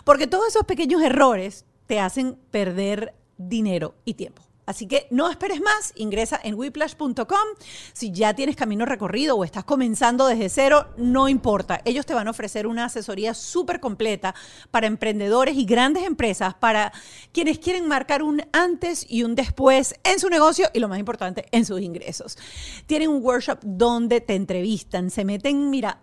Porque todos esos pequeños errores te hacen perder dinero y tiempo. Así que no esperes más, ingresa en whiplash.com. Si ya tienes camino recorrido o estás comenzando desde cero, no importa. Ellos te van a ofrecer una asesoría súper completa para emprendedores y grandes empresas, para quienes quieren marcar un antes y un después en su negocio y lo más importante, en sus ingresos. Tienen un workshop donde te entrevistan, se meten, mira,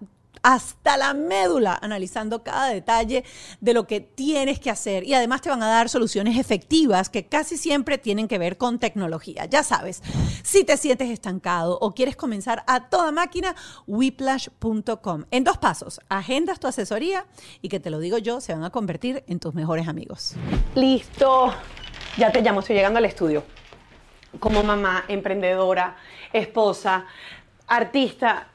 hasta la médula, analizando cada detalle de lo que tienes que hacer. Y además te van a dar soluciones efectivas que casi siempre tienen que ver con tecnología. Ya sabes, si te sientes estancado o quieres comenzar a toda máquina, whiplash.com. En dos pasos, agendas tu asesoría y que te lo digo yo, se van a convertir en tus mejores amigos. Listo, ya te llamo, estoy llegando al estudio. Como mamá, emprendedora, esposa, artista,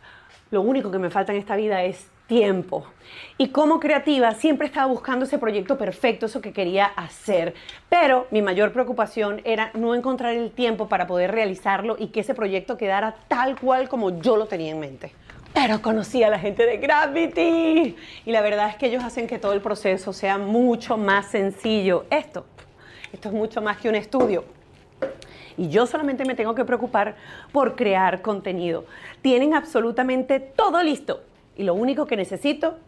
lo único que me falta en esta vida es tiempo. Y como creativa siempre estaba buscando ese proyecto perfecto, eso que quería hacer. Pero mi mayor preocupación era no encontrar el tiempo para poder realizarlo y que ese proyecto quedara tal cual como yo lo tenía en mente. Pero conocí a la gente de Gravity y la verdad es que ellos hacen que todo el proceso sea mucho más sencillo. Esto, esto es mucho más que un estudio y yo solamente me tengo que preocupar por crear contenido. Tienen absolutamente todo listo y lo único que necesito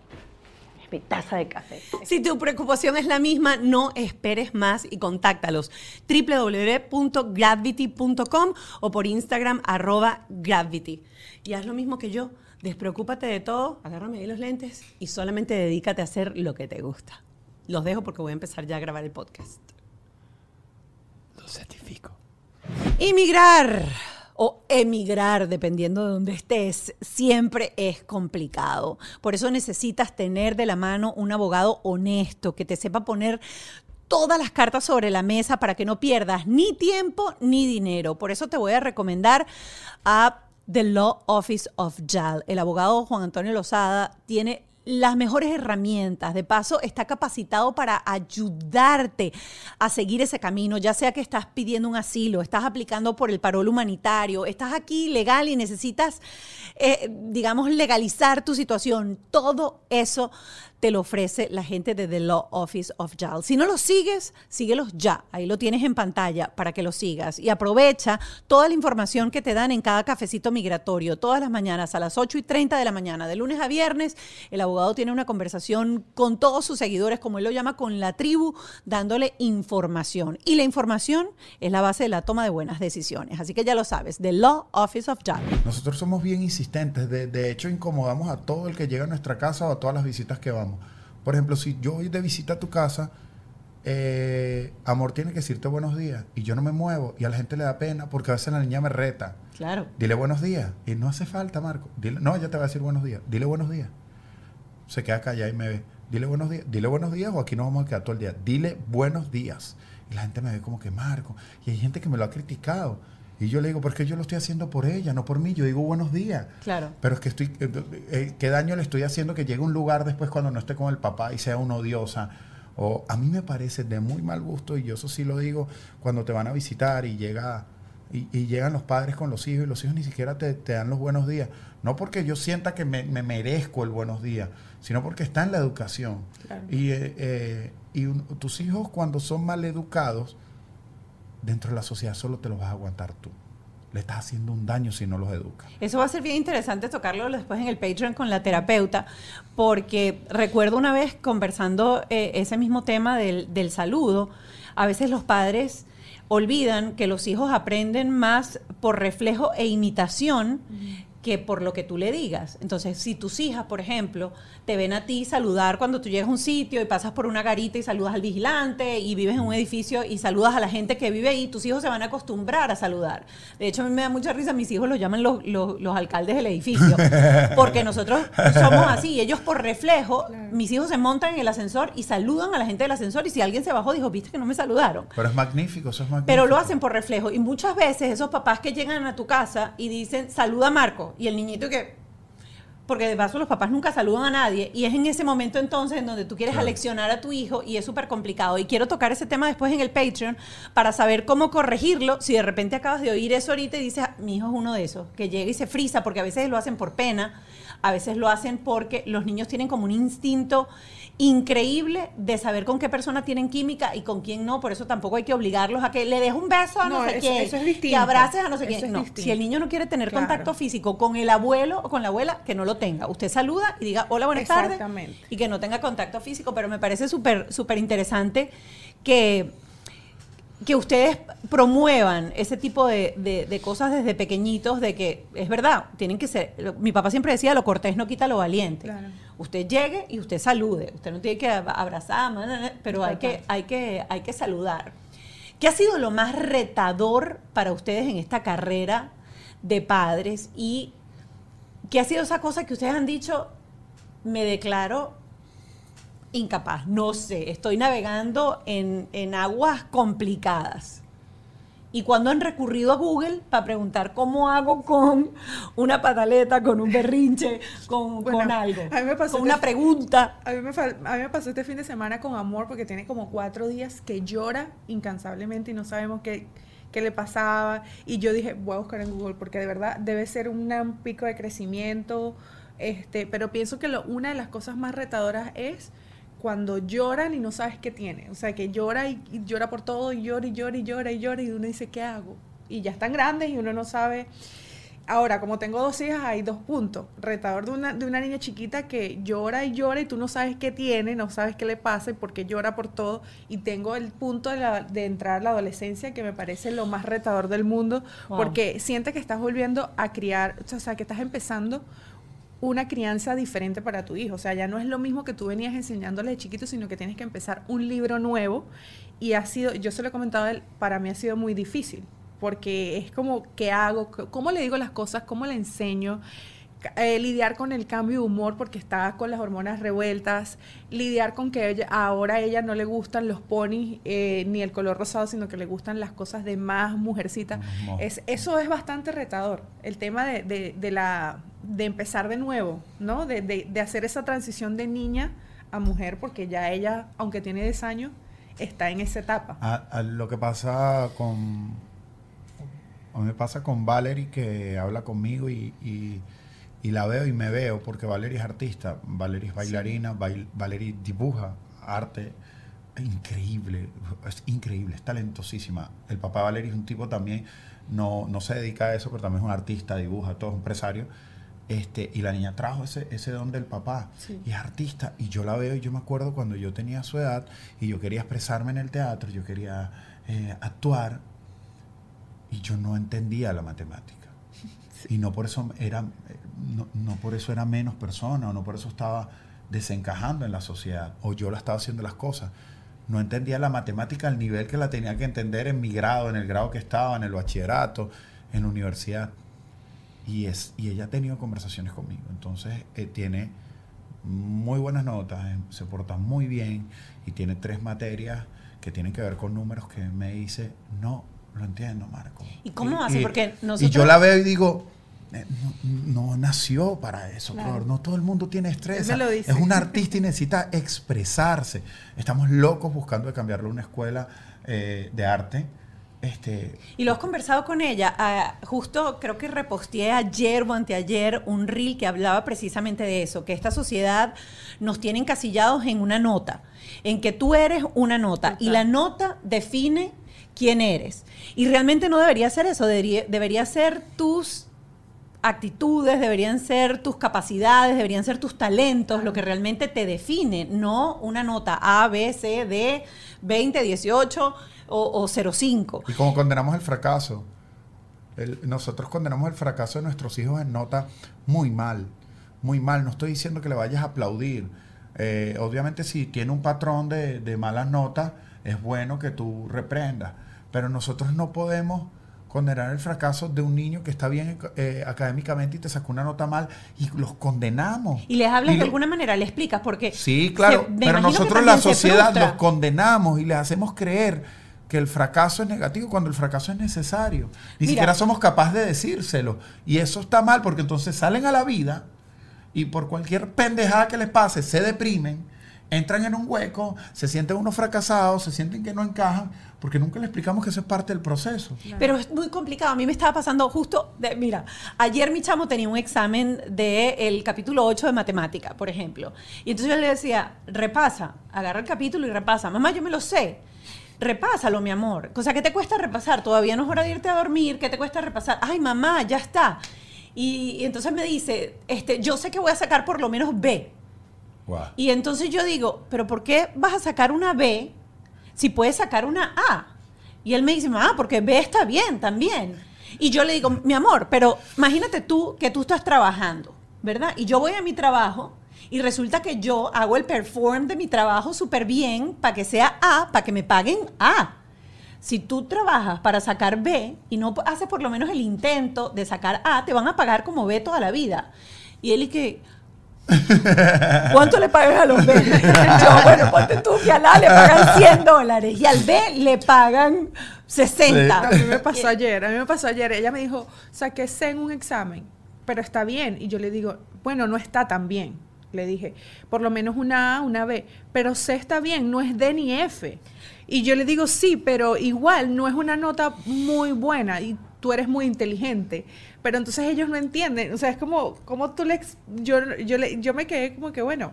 es mi taza de café. Si tu preocupación es la misma, no esperes más y contáctalos www.gravity.com o por Instagram arroba gravity. Y haz lo mismo que yo. Despreocúpate de todo, agárrame ahí los lentes y solamente dedícate a hacer lo que te gusta. Los dejo porque voy a empezar ya a grabar el podcast. Lo certifico. Inmigrar o emigrar, dependiendo de donde estés, siempre es complicado. Por eso necesitas tener de la mano un abogado honesto que te sepa poner todas las cartas sobre la mesa para que no pierdas ni tiempo ni dinero. Por eso te voy a recomendar a The Law Office of JAL. El abogado Juan Antonio Lozada tiene las mejores herramientas. De paso, está capacitado para ayudarte a seguir ese camino, ya sea que estás pidiendo un asilo, estás aplicando por el parol humanitario, estás aquí legal y necesitas, eh, digamos, legalizar tu situación. Todo eso te lo ofrece la gente de The Law Office of JAL. Si no lo sigues, síguelos ya. Ahí lo tienes en pantalla para que lo sigas. Y aprovecha toda la información que te dan en cada cafecito migratorio, todas las mañanas a las 8 y 30 de la mañana, de lunes a viernes. El abogado tiene una conversación con todos sus seguidores, como él lo llama, con la tribu, dándole información. Y la información es la base de la toma de buenas decisiones. Así que ya lo sabes, The Law Office of JAL. Nosotros somos bien insistentes. De hecho, incomodamos a todo el que llega a nuestra casa o a todas las visitas que vamos. Por ejemplo, si yo voy de visita a tu casa, eh, amor tiene que decirte buenos días y yo no me muevo y a la gente le da pena porque a veces la niña me reta. Claro. Dile buenos días. Y no hace falta, Marco. Dile, no, ella te va a decir buenos días. Dile buenos días. Se queda callada y me ve. Dile buenos días. Dile buenos días o aquí nos vamos a quedar todo el día. Dile buenos días. Y la gente me ve como que Marco. Y hay gente que me lo ha criticado. Y yo le digo, porque yo lo estoy haciendo por ella, no por mí. Yo digo buenos días. Claro. Pero es que estoy, eh, eh, ¿qué daño le estoy haciendo que llegue a un lugar después cuando no esté con el papá y sea una odiosa? O a mí me parece de muy mal gusto, y yo eso sí lo digo, cuando te van a visitar y llega y, y llegan los padres con los hijos y los hijos ni siquiera te, te dan los buenos días. No porque yo sienta que me, me merezco el buenos días, sino porque está en la educación. Claro. Y, eh, eh, y un- tus hijos cuando son mal educados, dentro de la sociedad solo te los vas a aguantar tú. Le estás haciendo un daño si no los educas. Eso va a ser bien interesante tocarlo después en el Patreon con la terapeuta, porque recuerdo una vez conversando eh, ese mismo tema del, del saludo, a veces los padres olvidan que los hijos aprenden más por reflejo e imitación que por lo que tú le digas. Entonces, si tus hijas, por ejemplo, te ven a ti saludar cuando tú llegas a un sitio y pasas por una garita y saludas al vigilante y vives en un edificio y saludas a la gente que vive ahí, tus hijos se van a acostumbrar a saludar. De hecho, a mí me da mucha risa, mis hijos los llaman los, los- los alcaldes del edificio, porque nosotros somos así, ellos por reflejo, Claro. mis hijos se montan en el ascensor y saludan a la gente del ascensor y si alguien se bajó, dijo, viste que no me saludaron. Pero es magnífico, eso es magnífico. Pero lo hacen por reflejo. Y muchas veces esos papás que llegan a tu casa y dicen, saluda a Marco. Y el niñito que, porque de paso los papás nunca saludan a nadie y es en ese momento entonces en donde tú quieres aleccionar a tu hijo y es súper complicado. Y quiero tocar ese tema después en el Patreon para saber cómo corregirlo. Si de repente acabas de oír eso ahorita y dices, "Ah, mi hijo es uno de esos, que llega y se frisa porque a veces lo hacen por pena, a veces lo hacen porque los niños tienen como un instinto increíble de saber con qué persona tienen química y con quién no, por eso tampoco hay que obligarlos a que le des un beso a no, No, sé eso- quién, eso es que abraces a no sé Eso quién. es No, si el niño no quiere tener Claro. contacto físico con el abuelo o con la abuela, que no lo tenga. Usted saluda y diga hola, buenas tardes Exactamente. y que no tenga contacto físico, pero me parece súper súper interesante que que ustedes promuevan ese tipo de, de- de cosas desde pequeñitos, de que es verdad, tienen que ser. Mi papá siempre decía: lo cortés no quita lo valiente. Claro. Usted llegue y usted salude. Usted no tiene que ab- abrazar, pero hay que, hay, que, hay que saludar. ¿Qué ha sido lo más retador para ustedes en esta carrera de padres? ¿Y qué ha sido esa cosa que ustedes han dicho? Me declaro incapaz, no sé, estoy navegando en, en aguas complicadas. Y cuando han recurrido a Google para preguntar cómo hago con una pataleta, con un berrinche, con, Bueno, con algo, a mí me pasó con que- una pregunta. A mí, me a mí me pasó este fin de semana con Amor porque tiene como cuatro días que llora incansablemente y no sabemos qué, qué le pasaba. Y yo dije, voy a buscar en Google porque de verdad debe ser un pico de crecimiento. Este, pero pienso que lo- una de las cosas más retadoras es cuando lloran y no sabes qué tiene. O sea, que llora y, y llora por todo y llora y llora y llora y llora y uno dice, ¿qué hago? Y ya están grandes y uno no sabe. Ahora, como tengo dos hijas, hay dos puntos. Retador de una, de una niña chiquita que llora y llora y tú no sabes qué tiene, no sabes qué le pasa y por qué llora por todo. Y tengo el punto de, la- de entrar a la adolescencia que me parece lo más retador del mundo Wow. porque sientes que estás volviendo a criar, o sea, que estás empezando una crianza diferente para tu hijo. O sea, ya no es lo mismo que tú venías enseñándole de chiquito, sino que tienes que empezar un libro nuevo. Y ha sido, yo se lo he comentado a él, para mí ha sido muy difícil, porque es como, ¿qué hago? ¿Cómo le digo las cosas? ¿Cómo le enseño? Eh, lidiar con el cambio de humor porque está con las hormonas revueltas, lidiar con que ella, ahora a ella no le gustan los ponis eh, ni el color rosado, sino que le gustan las cosas de más mujercita. Es, eso es bastante retador, el tema de, de- de la, de empezar de nuevo, ¿no? De, de- de hacer esa transición de niña a mujer, porque ya ella, aunque tiene 10 años, está en esa etapa. A- a lo que pasa con. A mí me pasa con Valerie que habla conmigo y, y- y la veo y me veo, porque Valerie es artista, Valerie es bailarina, bail- Valerie dibuja arte. Increíble, es increíble, es talentosísima. El papá de Valerie es un tipo también, no, no se dedica a eso, pero también es un artista, dibuja, todo es un empresario. Este, y la niña trajo ese, ese don del papá Sí. y es artista. Y yo la veo y yo me acuerdo cuando yo tenía su edad y yo quería expresarme en el teatro, yo quería eh, actuar y yo no entendía la matemática. Y no por eso era, no, no por eso era menos persona o no por eso estaba desencajando en la sociedad o yo la estaba haciendo las cosas. No entendía la matemática al nivel que la tenía que entender en mi grado, en el grado que estaba, en el bachillerato, en la universidad. Y, es, y ella ha tenido conversaciones conmigo. Entonces eh, tiene muy buenas notas, eh, se porta muy bien y tiene tres materias que tienen que ver con números que me dice, no, lo entiendo, Marco. ¿Y cómo hace? Porque Y nosotros- yo la veo y digo, no, no nació para eso, Claro. Flor. No todo el mundo tiene estrés. Él me lo dice. Es un artista y necesita expresarse. Estamos locos buscando de cambiarle a una escuela eh, de arte. Este, Y lo has conversado con ella. Ah, justo creo que reposteé ayer o anteayer un reel que hablaba precisamente de eso, que esta sociedad nos tiene encasillados en una nota, en que tú eres una nota y la nota define quién eres. Y realmente no debería ser eso, debería, debería ser tus actitudes, deberían ser tus capacidades, deberían ser tus talentos, lo que realmente te define, no una nota A, B, C, D, 20, 18 o, o 05. Y como condenamos el fracaso, el- nosotros condenamos el fracaso de nuestros hijos en nota muy mal, muy mal. No estoy diciendo que le vayas a aplaudir. Eh, obviamente si tiene un patrón de, de malas notas, es bueno que tú reprendas. Pero nosotros no podemos condenar el fracaso de un niño que está bien eh, académicamente y te sacó una nota mal y los condenamos. Y les hablas Y de alguna manera, le explicas, porque... Sí, claro, se- pero nosotros la sociedad los condenamos y les hacemos creer que el fracaso es negativo cuando el fracaso es necesario. Ni Mira. siquiera somos capaces de decírselo. Y eso está mal porque entonces salen a la vida y por cualquier pendejada que les pase se deprimen, entran en un hueco, se sienten unos fracasados, se sienten que no encajan, porque nunca les explicamos que eso es parte del proceso. Pero es muy complicado. A mí me estaba pasando justo, de- mira, ayer mi chamo tenía un examen del capítulo 8 de matemática, por ejemplo. Y entonces yo le decía, repasa, agarra el capítulo y repasa. Mamá, yo me lo sé. Repásalo, mi amor. Cosa que te cuesta repasar. Todavía no es hora de irte a dormir. ¿Qué te cuesta repasar? Ay, mamá, ya está. Y, y entonces me dice, este, yo sé que voy a sacar por lo menos B. Y entonces yo digo, pero ¿por qué vas a sacar una B si puedes sacar una A? Y él me dice, ah, porque B está bien también. Y yo le digo, mi amor, pero imagínate tú que tú estás trabajando, ¿verdad? Y yo voy a mi trabajo y resulta que yo hago el perform de mi trabajo súper bien para que sea A, para que me paguen A. Si tú trabajas para sacar B y no haces por lo menos el intento de sacar A, te van a pagar como B toda la vida. Y él y que, ¿Cuánto le pagan a los B? Yo, bueno, ponte tú que al A le pagan 100 dólares y al B le pagan 60. A mí me pasó ayer, a mí me pasó ayer. Ella me dijo, saqué C en un examen, pero está bien. Y yo le digo, bueno, no está tan bien. Le dije, por lo menos una A, una B, pero C está bien, no es D ni F. Y yo le digo, sí, pero igual no es una nota muy buena y tú eres muy inteligente. Pero entonces ellos no entienden. O sea, es como, como tú le... Yo, yo, le, yo me quedé como que, bueno,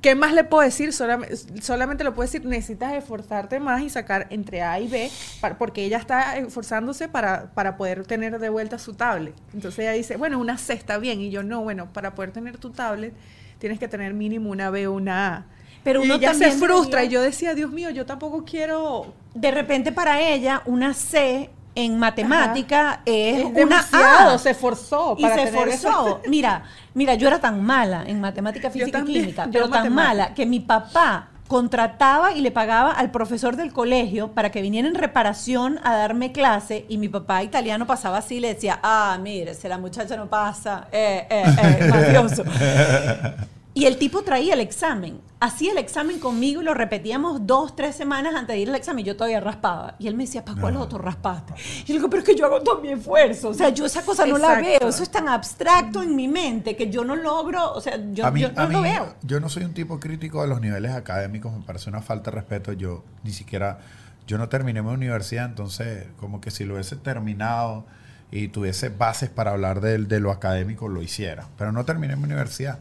¿Qué más le puedo decir? Solamente, solamente le puedo decir, necesitas esforzarte más y sacar entre A y B, para- porque ella está esforzándose para, para poder tener de vuelta su tablet. Entonces ella dice, bueno, una C está bien. Y yo, no, bueno, para poder tener tu tablet tienes que tener mínimo una B o una A. Pero y uno ella se también frustra debería- y yo decía, Dios mío, yo tampoco quiero... De repente para ella una C en matemática es, Es una demasiado, A. se esforzó y para se tener esforzó. Mira, mira, yo era tan mala en matemática, física y química, pero tan mala que mi papá contrataba y le pagaba al profesor del colegio para que viniera en reparación a darme clase y mi papá italiano pasaba así y le decía, ah, mire, si la muchacha no pasa, eh, eh, eh, mafioso. Y el tipo traía el examen, hacía el examen conmigo y lo repetíamos dos, tres semanas antes de ir al examen. Yo todavía raspaba. Y él me decía, ¿para cuál No. otro raspaste? Y yo digo, pero es que yo hago todo mi esfuerzo. O sea, yo esa cosa no la Exacto. veo. Eso es tan abstracto en mi mente que yo no logro, o sea, yo, a mí, yo no a lo mí, veo. yo no soy un tipo crítico de los niveles académicos, me parece una falta de respeto. Yo ni siquiera, yo no terminé mi universidad, entonces como que si lo hubiese terminado y tuviese bases para hablar de, de lo académico, lo hiciera. Pero no terminé mi universidad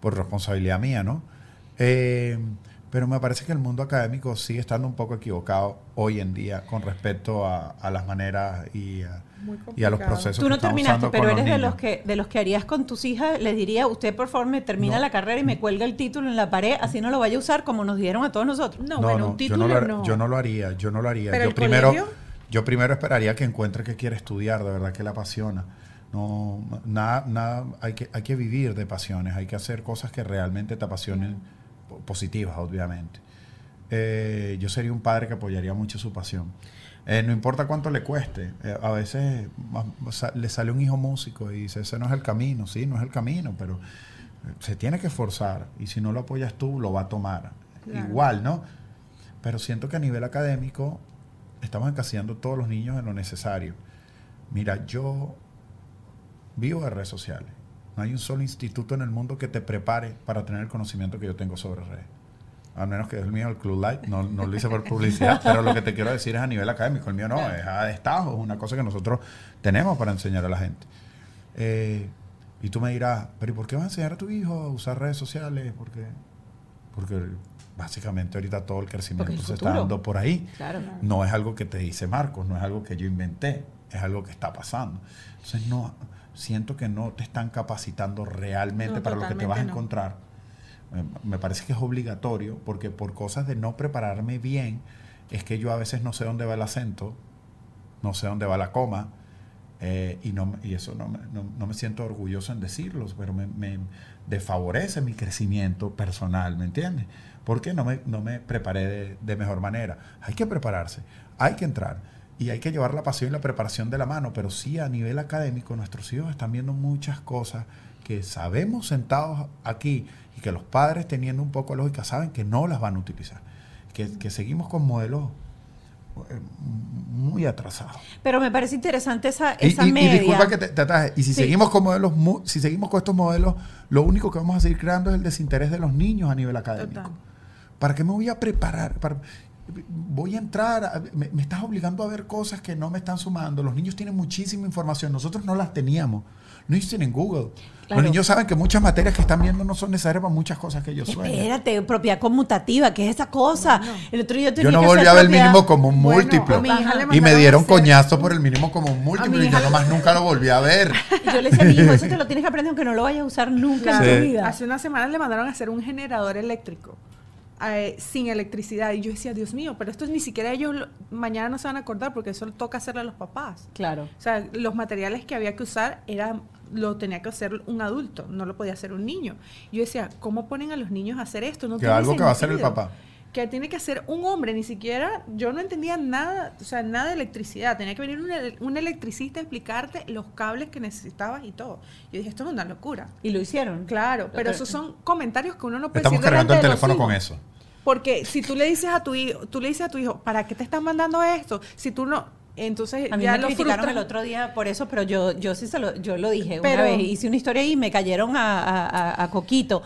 por responsabilidad mía, ¿no? Eh, pero me parece que el mundo académico sigue estando un poco equivocado hoy en día con respecto a, a las maneras y a, Muy y a los procesos Tú no terminaste, pero eres de los que de los que harías con tus hijas, les diría, usted por favor me termina No. la carrera y me cuelga el título en la pared, así no lo vaya a usar como nos dieron a todos nosotros. No, bueno, un yo título no, lo, no. yo no lo haría, yo no lo haría. ¿Pero yo el primero, colegio? yo primero esperaría que encuentre que quiere estudiar, de verdad que le apasiona. No, nada, nada, hay que, hay que vivir de pasiones, hay que hacer cosas que realmente te apasionen, po- positivas, obviamente. Eh, yo sería un padre que apoyaría mucho su pasión. Eh, no importa cuánto le cueste. eh, a veces le sale un hijo músico y dice, ese no es el camino. Sí, no es el camino, pero se tiene que esforzar. Y si no lo apoyas tú, lo va a tomar. Claro. Igual, ¿no? Pero siento que a nivel académico estamos encasillando todos los niños en lo necesario. Mira, yo vivo de redes sociales. No hay un solo instituto en el mundo que te prepare para tener el conocimiento que yo tengo sobre redes. Al menos que es el mío, el Club Light. No, no lo hice por publicidad, pero lo que te quiero decir es a nivel académico. El mío no, es a destajo, es una cosa que nosotros tenemos para enseñar a la gente. Eh, y tú me dirás, pero ¿y por qué vas a enseñar a tu hijo a usar redes sociales? Porque, porque básicamente ahorita todo el crecimiento el se está dando por ahí. Claro. No es algo que te dice Marcos, no es algo que yo inventé, es algo que está pasando. Entonces, no, siento que no te están capacitando realmente No, para lo que te vas a encontrar. Eh, Me parece que es obligatorio porque por cosas de no prepararme bien, es que yo a veces no sé dónde va el acento, no sé dónde va la coma, eh, y, no, y eso no me, no- no me siento orgulloso en decirlo, pero me, me desfavorece mi crecimiento personal, ¿me entiendes? Porque no me, no me preparé de, de mejor manera. Hay que prepararse, hay que entrar y hay que llevar la pasión y la preparación de la mano, pero sí a nivel académico nuestros hijos están viendo muchas cosas que sabemos sentados aquí y que los padres teniendo un poco de lógica saben que no las van a utilizar, que, que seguimos con modelos eh, muy atrasado. Pero me parece interesante esa, Y, esa y- y media. disculpa que te, te ataje. Y si Sí. seguimos con modelos, si seguimos con estos modelos, lo único que vamos a seguir creando es el desinterés de los niños a nivel académico. Total. ¿Para qué me voy a preparar? Para- voy a entrar, a- me, me estás obligando a ver cosas que no me están sumando. Los niños tienen muchísima información, nosotros no las teníamos. Los niños tienen Google. Claro. Los niños saben que muchas materias que están viendo no son necesarias para muchas cosas que ellos sueñan. Espérate, propiedad conmutativa, ¿qué es esa cosa? El otro día tenía Yo no que volví a ver el mínimo como un Bueno, múltiplo. le y me dieron coñazo por el mínimo como un múltiplo. Y yo nomás nunca lo volví a ver. Y yo le decía a mi hijo, eso te lo tienes que aprender aunque no lo vayas a usar nunca Claro. en tu vida. Hace unas semanas le mandaron a hacer un generador eléctrico eh, sin electricidad. Y yo decía, Dios mío, pero esto ni siquiera ellos lo- mañana no se van a acordar porque eso toca hacerle a los papás. Claro. O sea, los materiales que había que usar era, lo tenía que hacer un adulto, no lo podía hacer un niño. Yo decía, ¿cómo ponen a los niños a hacer esto? No Que tiene algo que va a hacer el papá. Que tiene que hacer un hombre, ni siquiera, yo no entendía nada, o sea, nada de electricidad. Tenía que venir un, un electricista a explicarte los cables que necesitabas y todo. Yo dije, esto es una locura. Y lo hicieron. Claro, pero Pero- esos son comentarios que uno no puede Estamos decir cargando el teléfono con eso. Porque si tú le dices a tu hijo, tú le dices a tu hijo, ¿para qué te están mandando esto? Si tú no, entonces A mí ya me lo criticaron el otro día por eso, pero yo, yo sí se lo, yo lo dije Pero- una vez. Hice una historia y me cayeron a, a- a- a Coquito.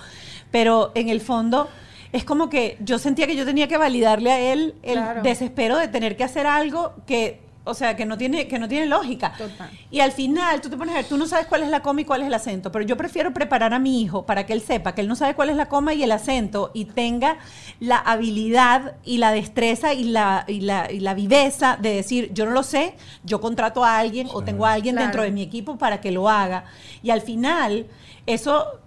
Pero en el fondo es como que yo sentía que yo tenía que validarle a él el Claro. desespero de tener que hacer algo que, o sea, que no tiene, que no tiene lógica. Total. Y al final tú te pones a ver, tú no sabes cuál es la coma y cuál es el acento, pero yo prefiero preparar a mi hijo para que él sepa que él no sabe cuál es la coma y el acento y tenga la habilidad y la destreza y la, y la, y la viveza de decir, yo no lo sé, yo contrato a alguien o tengo a alguien Claro. dentro de mi equipo para que lo haga. Y al final, eso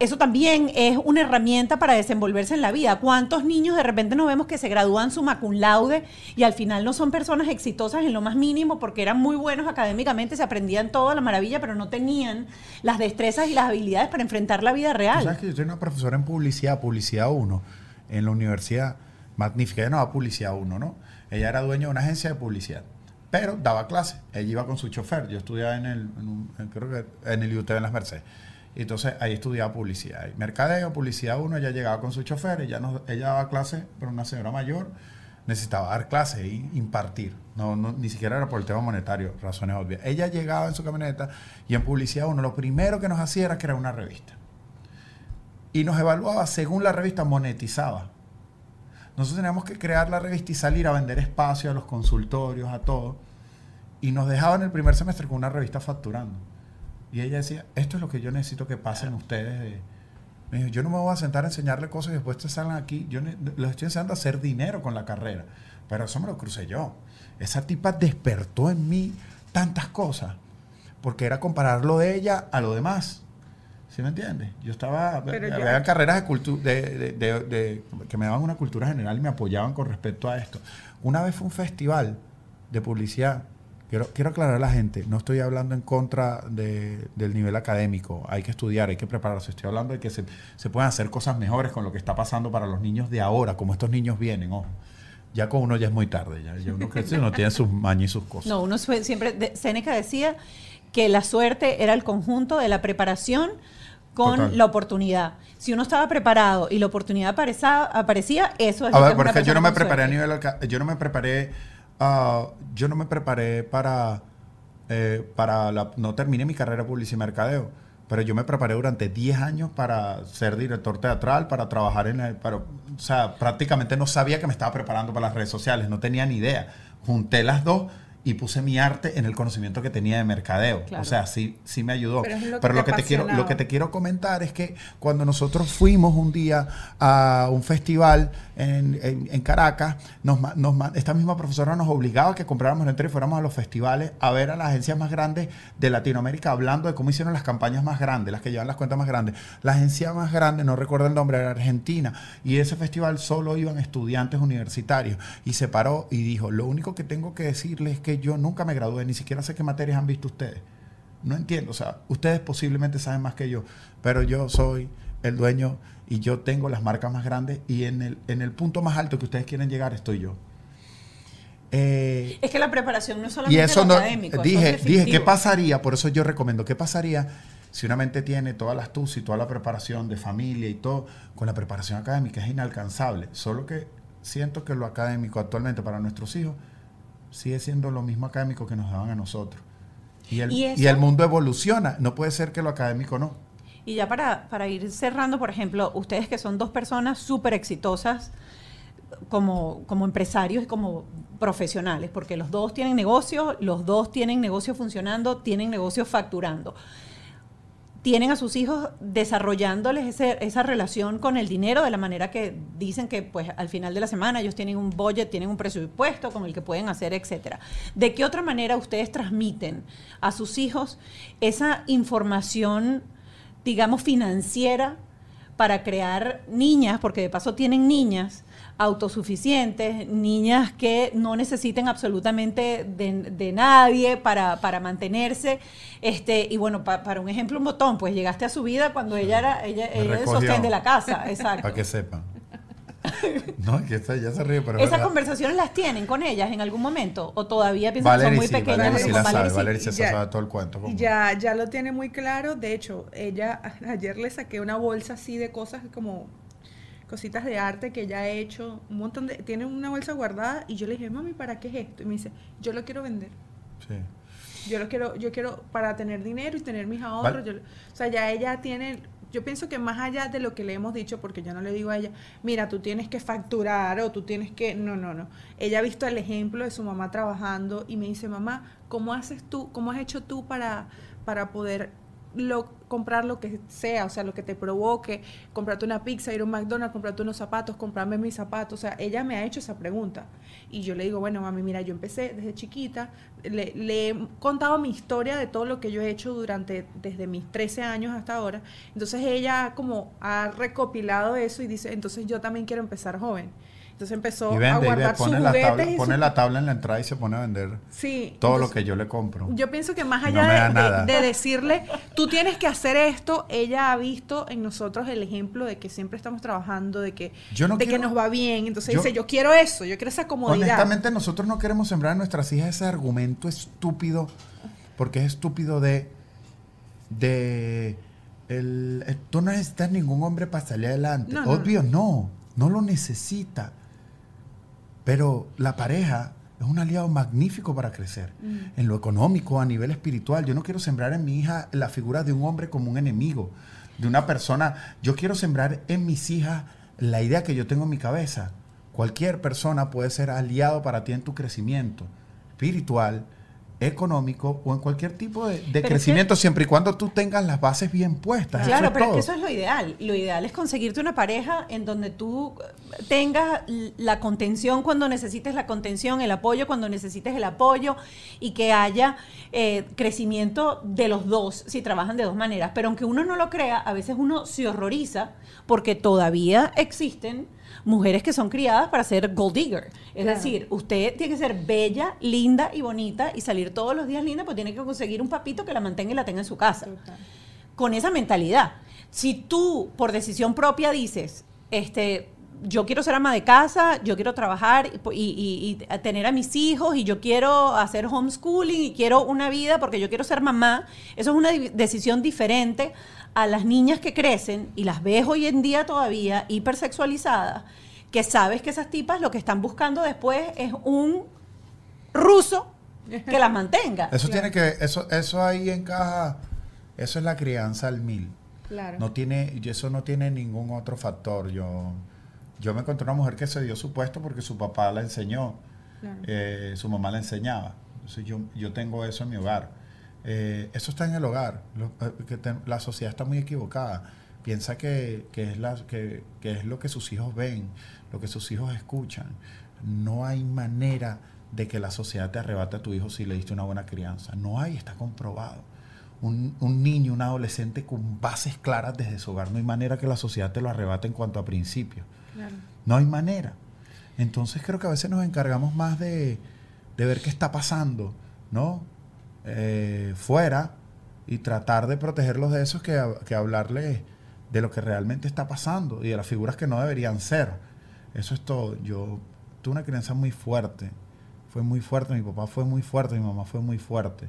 eso también es una herramienta para desenvolverse en la vida. ¿Cuántos niños de repente nos vemos que se gradúan summa cum laude y al final no son personas exitosas en lo más mínimo porque eran muy buenos académicamente, se aprendían todo a la maravilla, pero no tenían las destrezas y las habilidades para enfrentar la vida real? sabes que yo soy una profesora en publicidad, publicidad 1, en la universidad magnífica. Ella no publicidad 1, ¿no? Ella era dueña de una agencia de publicidad. Pero daba clases. Ella iba con su chofer. Yo estudiaba en el, en un- en- creo que en el IUT en Las Mercedes. Entonces ahí estudiaba publicidad. Y mercadeo, publicidad 1, ella llegaba con su chofer. Ella, nos- ella daba clases, pero una señora mayor necesitaba dar clases e impartir. No, ni siquiera era por el tema monetario, razones obvias. Ella llegaba en su camioneta y en publicidad 1 lo primero que nos hacía era crear una revista y nos evaluaba según la revista monetizaba. Nosotros teníamos que crear la revista y salir a vender espacio a los consultorios, a todo. Y nos dejaban el primer semestre con una revista facturando. Y ella decía, esto es lo que yo necesito que pasen ustedes. de-". Me dijo, yo no me voy a sentar a enseñarle cosas y después te salgan aquí. Yo ne- les estoy enseñando a hacer dinero con la carrera. Pero eso me lo crucé yo. Esa tipa despertó en mí tantas cosas. Porque era comparar lo de ella a lo demás. ¿Sí me entiendes? Yo estaba, Pero ya- carreras de, cultu- de- de- de- que me daban una cultura general y me apoyaban con respecto a esto. Una vez fue un festival de publicidad. Quiero, quiero aclarar a la gente, no estoy hablando en contra de- del nivel académico. Hay que estudiar, hay que prepararse. Estoy hablando de que se, se pueden hacer cosas mejores con lo que está pasando para los niños de ahora, como estos niños vienen, ojo. Ya con uno ya es muy tarde, ya, ya uno crece, uno tiene sus mañas y sus cosas. No, uno siempre, de- Séneca decía que la suerte era el conjunto de la preparación con Total. la oportunidad. Si uno estaba preparado y la oportunidad aparecía, aparecía eso es A lo ver, que porque yo no me preparé a nivel yo no me preparé ah, yo no me preparé para eh, para la, no terminé mi carrera de publicidad y mercadeo pero yo me preparé durante 10 años para ser director teatral, para trabajar en el, o sea, prácticamente no sabía que me estaba preparando para las redes sociales, no tenía ni idea. Junté las dos y puse mi arte en el conocimiento que tenía de mercadeo. Claro. O sea, sí, sí me ayudó. Pero lo que Pero te lo que te quiero, lo que te quiero comentar es que cuando nosotros fuimos un día a un festival en, en- en Caracas, nos, nos esta misma profesora nos obligaba a que compráramos la entrada y fuéramos a los festivales a ver a las agencias más grandes de Latinoamérica hablando de cómo hicieron las campañas más grandes, las que llevan las cuentas más grandes. La agencia más grande, no recuerdo el nombre, era Argentina. Y ese festival solo iban estudiantes universitarios. Y se paró y dijo, lo único que tengo que decirles es que yo nunca me gradué, ni siquiera sé qué materias han visto ustedes. No entiendo, o sea, ustedes posiblemente saben más que yo, pero yo soy el dueño y yo tengo las marcas más grandes y en el, en el punto más alto que ustedes quieren llegar estoy yo. Eh, Es que la preparación no es solamente y eso lo no, académico. dije, dije, ¿qué pasaría? Por eso yo recomiendo, ¿qué pasaría si una mente tiene toda la astucia y toda la preparación de familia y todo, con la preparación académica es inalcanzable, solo que siento que lo académico actualmente para nuestros hijos sigue siendo lo mismo académico que nos daban a nosotros. Y el, ¿Y el mundo evoluciona. No puede ser que lo académico no. Y ya para, para ir cerrando, por ejemplo, ustedes que son dos personas súper exitosas como, como empresarios y como profesionales, porque los dos tienen negocios, los dos tienen negocios funcionando, tienen negocios facturando. Tienen a sus hijos desarrollándoles ese- esa relación con el dinero de la manera que dicen que pues al final de la semana ellos tienen un budget, tienen un presupuesto con el que pueden hacer, etcétera. ¿De qué otra manera ustedes transmiten a sus hijos esa información digamos, financiera para crear niñas, porque de paso tienen niñas autosuficientes, niñas que no necesiten absolutamente de, de nadie para, para mantenerse. Este, y bueno, pa- para un ejemplo, un botón, pues llegaste a su vida cuando ella era, ella, ella el sostén de la casa, exacto. Para que sepan. no, que esta ya se ríe, pero. es ¿Esas verdad. conversaciones las tienen con ellas en algún momento? ¿O todavía piensan que son muy sí, pequeñas? Porque sí la sabe, Valerie sí. Valerie sí Y se ya- sabe todo el cuento. Ya, ya lo tiene muy claro. De hecho, ella ayer le saqué una bolsa así de cosas como cositas de arte que ella ha hecho, un montón de, tiene una bolsa guardada y yo le dije, mami, ¿para qué es esto? Y me dice, yo lo quiero vender. Sí. Yo lo quiero, yo quiero para tener dinero y tener mis ahorros. Vale. yo- o sea, ya ella tiene, yo pienso que más allá de lo que le hemos dicho, porque yo no le digo a ella, mira, tú tienes que facturar o tú tienes que, no, no, no. Ella ha visto el ejemplo de su mamá trabajando y me dice, mamá, ¿cómo haces tú, cómo has hecho tú para, para poder lo, comprar lo que sea, o sea, lo que te provoque, comprarte una pizza, ir a un McDonald's, comprarte unos zapatos, comprarme mis zapatos, o sea, ella me ha hecho esa pregunta. Y yo le digo, bueno, mami, mira, yo empecé desde chiquita, le, le he contado mi historia de todo lo que yo he hecho durante, desde mis 13 años hasta ahora. Entonces ella como ha recopilado eso y dice, entonces yo también quiero empezar joven. Entonces empezó a guardar sus la tabla, juguetes y pone su- la tabla en la entrada y se pone a vender Sí, todo lo que yo le compro. yo pienso que más allá no de- nada. de, de decirle, tú tienes que hacer esto, ella ha visto en nosotros el ejemplo de que siempre estamos trabajando, de que, Yo no de que nos va bien. Entonces yo- dice, yo quiero eso, yo quiero esa comodidad. Honestamente, nosotros no queremos sembrar en nuestras hijas ese argumento estúpido, porque es estúpido de. de. El, eh, tú no necesitas ningún hombre para salir adelante. No, Obvio, no. No lo necesita. Pero la pareja es un aliado magnífico para crecer. Mm. En lo económico, a nivel espiritual. Yo no quiero sembrar en mi hija la figura de un hombre como un enemigo, de una persona. Yo quiero sembrar en mis hijas la idea que yo tengo en mi cabeza. Cualquier persona puede ser aliado para ti en tu crecimiento espiritual, económico o en cualquier tipo de, de Pero es crecimiento, siempre y cuando tú tengas las bases bien puestas. Claro, eso es pero es que eso es lo ideal. Lo ideal es conseguirte una pareja en donde tú tengas la contención cuando necesites la contención, el apoyo cuando necesites el apoyo y que haya eh, crecimiento de los dos si trabajan de dos maneras. Pero aunque uno no lo crea, a veces uno se horroriza porque todavía existen mujeres que son criadas para ser gold digger. Es Claro. decir, usted tiene que ser bella, linda y bonita y salir todos los días linda, pues tiene que conseguir un papito que la mantenga y la tenga en su casa Total. con esa mentalidad. Si tú por decisión propia dices, este, yo quiero ser ama de casa, yo quiero trabajar y, y- y tener a mis hijos y yo quiero hacer homeschooling y quiero una vida porque yo quiero ser mamá, eso es una decisión diferente a las niñas que crecen y las ves hoy en día todavía hipersexualizadas, que sabes que esas tipas lo que están buscando después es un ruso que las mantenga. Eso Claro. tiene que, eso, eso ahí encaja, eso es la crianza al mil. Claro. No tiene, y eso no tiene ningún otro factor. Yo, yo me encontré una mujer que se dio su puesto porque su papá la enseñó, Claro. eh, su mamá la enseñaba. Entonces yo, yo tengo eso en mi hogar. Eh, eso está en el hogar. Lo- eh, que te- la sociedad está muy equivocada. Piensa que, que es la, que, que es lo que sus hijos ven, lo que sus hijos escuchan. No hay manera de que la sociedad te arrebate a tu hijo si le diste una buena crianza. No hay, está comprobado. Un, un niño, un adolescente con bases claras desde su hogar, no hay manera que la sociedad te lo arrebate en cuanto a principios. Claro. No hay manera. Entonces creo que a veces nos encargamos más de, de ver qué está pasando, ¿no? Eh, fuera y tratar de protegerlos de eso que, que hablarles de lo que realmente está pasando y de las figuras que no deberían ser. Eso es todo. Yo tuve una crianza muy fuerte. Fue muy fuerte. Mi papá fue muy fuerte. Mi mamá fue muy fuerte.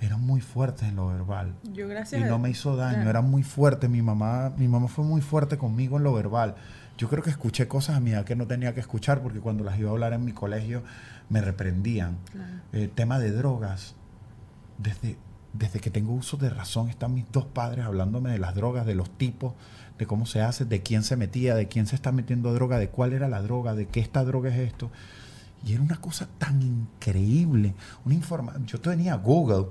Eran muy fuertes en lo verbal Yo gracias y no me hizo daño, Claro. era muy fuerte. Mi mamá, mi mamá fue muy fuerte conmigo en lo verbal. Yo creo que escuché cosas a mi edad que no tenía que escuchar porque cuando las iba a hablar en mi colegio me reprendían. Eh, tema de drogas. Desde, desde que tengo uso de razón están mis dos padres hablándome de las drogas, de los tipos, de cómo se hace, de quién se metía, de quién se está metiendo droga, de cuál era la droga, de qué esta droga es esto. Y era una cosa tan increíble. Una informa yo tenía Google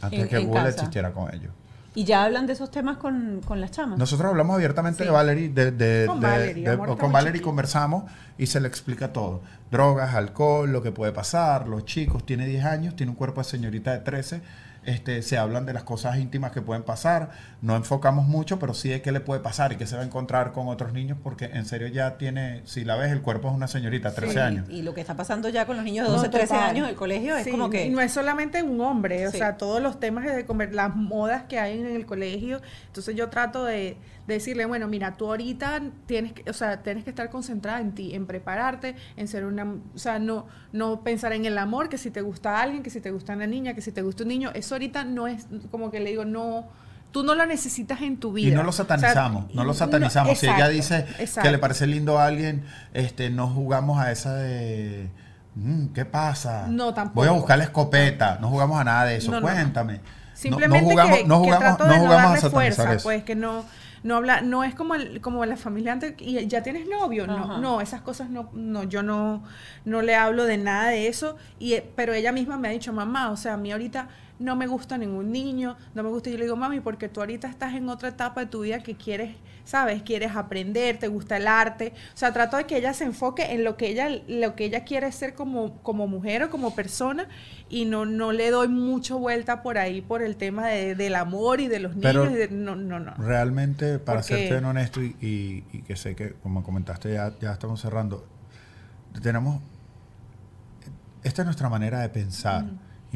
antes En- de que Google casa. existiera con ellos. Y ya hablan de esos temas con, con las chamas. Nosotros hablamos abiertamente Sí. de Valerie, de, de- Con de- Valerie, de- con Valerie conversamos y se le explica todo. Drogas, alcohol, lo que puede pasar, los chicos, tiene 10 años, tiene un cuerpo de señorita de 13, este, se hablan de las cosas íntimas que pueden pasar, no enfocamos mucho, pero sí de qué le puede pasar y qué se va a encontrar con otros niños, porque en serio ya tiene, si la ves, el cuerpo es una señorita, 13 Sí, años. Y lo que está pasando ya con los niños de No, 12, 13 total. años del colegio es como que... Y no es solamente un hombre, o Sí. sea, todos los temas de comer, las modas que hay en el colegio. Entonces yo trato de decirle, bueno, mira, tú ahorita tienes que, o sea, tienes que estar concentrada en ti, en prepararte, en ser una, o sea, no, no pensar en el amor, que si te gusta alguien, que si te gusta una niña, que si te gusta un niño, eso ahorita no es, como que le digo, no, tú no lo necesitas en tu vida. Y no lo O sea, satanizamos, no lo no- satanizamos. si ella exacto, dice que exacto. le parece lindo a alguien, este, no jugamos a esa de, "Mm, ¿qué pasa? No, tampoco. Voy a buscar la escopeta, no jugamos a nada de eso, No, cuéntame. No- Simplemente no, jugamos, que, no que jugamos, trato no de no jugamos a darle fuerza, eso. pues que no no habla, no es como el- como la familia antes y ya tienes novio, Ajá. no, no, esas cosas no, no, yo no, no le hablo de nada de eso, y eh, pero ella misma me ha dicho, mamá, o sea, a mí ahorita no me gusta ningún niño, no me gusta, y yo le digo, mami, porque tú ahorita estás en otra etapa de tu vida que quieres, sabes, quieres aprender, te gusta el arte, o sea, trato de que ella se enfoque en lo que ella, lo que ella quiere ser como, como mujer o como persona, y no, no le doy mucho vuelta por ahí por el tema de- del amor y de los niños, Pero y de- no, no, no. Realmente, para Porque- serte honesto y, y- y que sé que, como comentaste, ya, ya estamos cerrando, tenemos, esta es nuestra manera de pensar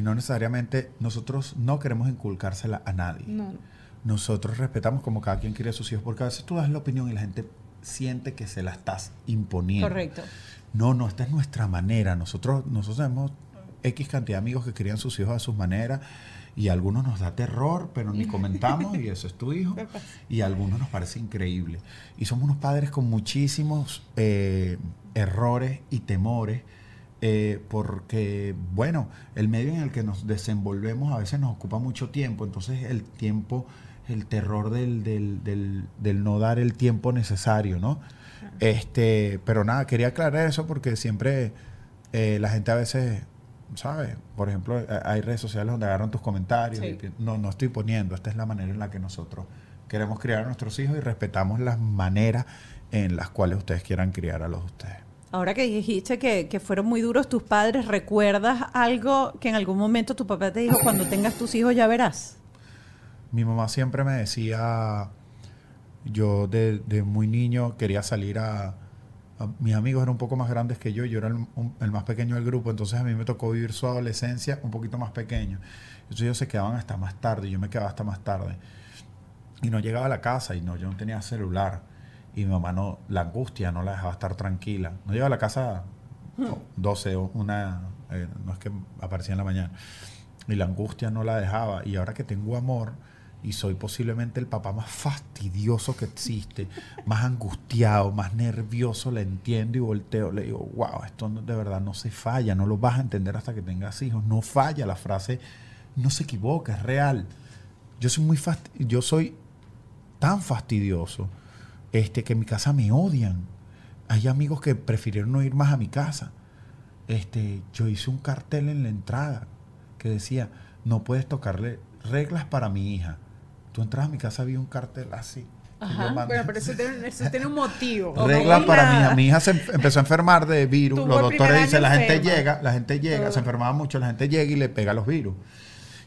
y no necesariamente nosotros no queremos inculcársela a nadie. No. Nosotros respetamos como cada quien quiere a sus hijos, porque a veces tú das la opinión y la gente siente que se la estás imponiendo. Correcto. No, no, esta es nuestra manera. Nosotros, nosotros tenemos X cantidad de amigos que crían sus hijos a sus maneras y a algunos nos da terror, pero ni comentamos y eso es tu hijo. Y a algunos nos parece increíble. Y somos unos padres con muchísimos eh, errores y temores. Eh, porque, bueno, el medio en el que nos desenvolvemos a veces nos ocupa mucho tiempo, entonces el tiempo, el terror del, del, del, del no dar el tiempo necesario, ¿no? Este, pero nada, quería aclarar eso porque siempre eh, la gente a veces, ¿sabes? Por ejemplo, eh, hay redes sociales donde agarran tus comentarios. Sí. y no, no estoy poniendo. Esta es la manera en la que nosotros queremos criar a nuestros hijos y respetamos las maneras en las cuales ustedes quieran criar a los de ustedes. Ahora que dijiste que, que fueron muy duros tus padres, ¿recuerdas algo que en algún momento tu papá te dijo, cuando tengas tus hijos ya verás? Mi mamá siempre me decía, yo de, muy niño quería salir a, Mis amigos eran un poco más grandes que yo, yo era el, el más pequeño del grupo, entonces a mí me tocó vivir su adolescencia un poquito más pequeño. Entonces ellos se quedaban hasta más tarde, yo me quedaba hasta más tarde. Y no llegaba a la casa y no, yo no tenía celular. Y mi mamá no, la angustia no la dejaba estar tranquila. No llegaba a la casa oh, 12 o una, eh, no es que aparecía en la mañana. Y la angustia no la dejaba. Y ahora que tengo amor y soy posiblemente el papá más fastidioso que existe, más angustiado, más nervioso, le entiendo y volteo, le digo, wow, esto no- de verdad no se falla, no lo vas a entender hasta que tengas hijos, no falla, la frase no se equivoca, es real. Yo soy muy fasti- yo soy tan fastidioso este, que en mi casa me odian. Hay amigos que prefirieron no ir más a mi casa. Este, yo hice un cartel en la entrada que decía, no puedes tocarle reglas para mi hija. Tú entras a mi casa, había un cartel así. Ajá. Bueno, pero eso tiene, eso tiene un motivo. Reglas No, para mi hija. Mi hija se em- empezó a enfermar de virus. Tuvo Los doctores dicen, la gente enferma. llega, la gente llega, Todo. se enfermaba mucho, la gente llega y le pega los virus.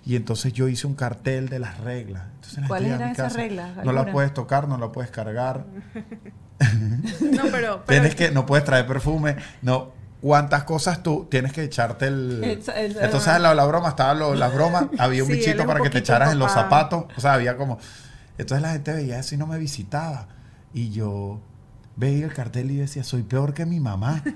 Y entonces yo hice un cartel de las reglas. Entonces la ¿Cuáles eran esas reglas? No la puedes tocar, no la puedes cargar. No, pero, pero Tienes que, no puedes traer perfume, no. ¿Cuántas cosas tú tienes que echarte el. El- el- Entonces, en la, la broma, estaban los- las bromas, había un Sí, bichito un para que te echaras en los zapatos. O sea, había como. Entonces la gente veía eso y no me visitaba. Y yo veía el cartel y decía, soy peor que mi mamá.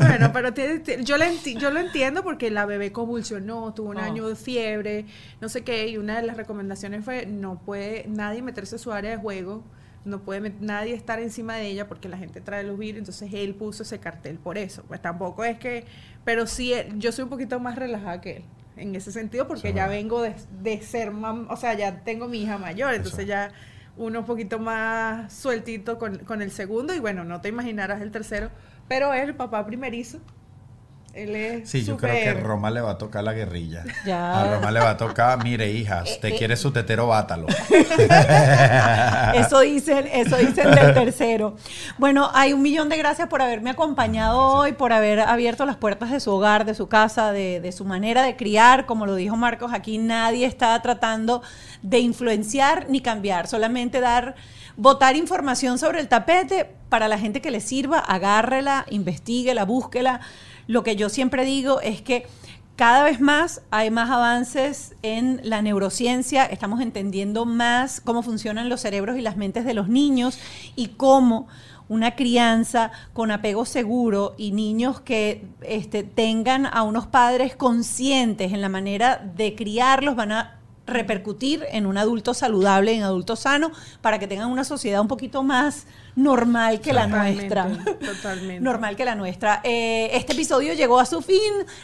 Bueno, pero yo, lo enti- yo lo entiendo porque la bebé convulsionó, tuvo un Oh. año de fiebre, no sé qué, y una de las recomendaciones fue no puede nadie meterse a su área de juego no puede nadie estar encima de ella porque la gente trae los virus, entonces él puso ese cartel por eso. Pues tampoco es que, pero sí, eh, yo soy un poquito más relajada que él en ese sentido porque ya vengo de, de ser mam, o sea, ya tengo mi hija mayor, entonces Eso. ya uno un poquito más sueltito con, con el segundo y bueno, no te imaginarás el tercero, pero es el papá primerizo. Él es Sí, yo creo que Roma le va a tocar la guerrilla. Ya. A Roma le va a tocar, mire, hijas, te quiere su tetero, bátalo. Eso dicen, eso dicen del tercero. Bueno, hay un millón de gracias por haberme acompañado hoy, por haber abierto las puertas de su hogar, de su casa, de, de su manera de criar. Como lo dijo Marcos, aquí nadie está tratando de influenciar ni cambiar, solamente dar, botar información sobre el tapete para la gente que le sirva, agárrela, investiguela, búsquela. Lo que yo siempre digo es que cada vez más hay más avances en la neurociencia, estamos entendiendo más cómo funcionan los cerebros y las mentes de los niños y cómo una crianza con apego seguro y niños que este, tengan a unos padres conscientes en la manera de criarlos van a repercutir en un adulto saludable, en adulto sano, para que tengan una sociedad un poquito más normal que la nuestra. totalmente. Normal que la nuestra. Eh, este episodio llegó a su fin.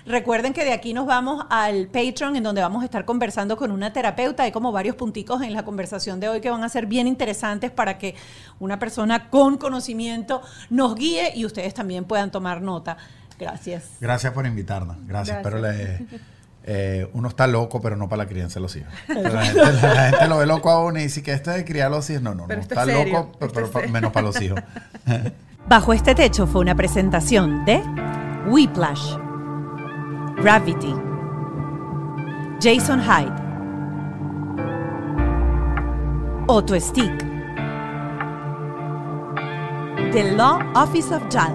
Recuerden que de aquí nos vamos al Patreon, en donde vamos a estar conversando con una terapeuta. Hay como varios punticos en la conversación de hoy que van a ser bien interesantes para que una persona con conocimiento nos guíe y ustedes también puedan tomar nota. Gracias. Gracias por invitarnos. Gracias. Gracias. Pero le, eh, uno está loco, pero no para la crianza de los hijos. La gente, la gente lo ve loco a uno y dice que esto de criar a los hijos. No, no, Pero no. esto Está serio, loco, pero, pa- menos para los hijos. Bajo este techo fue una presentación de Whiplash, Gravity, Jason Hyde, Otto Stick, The Law Office of JAL.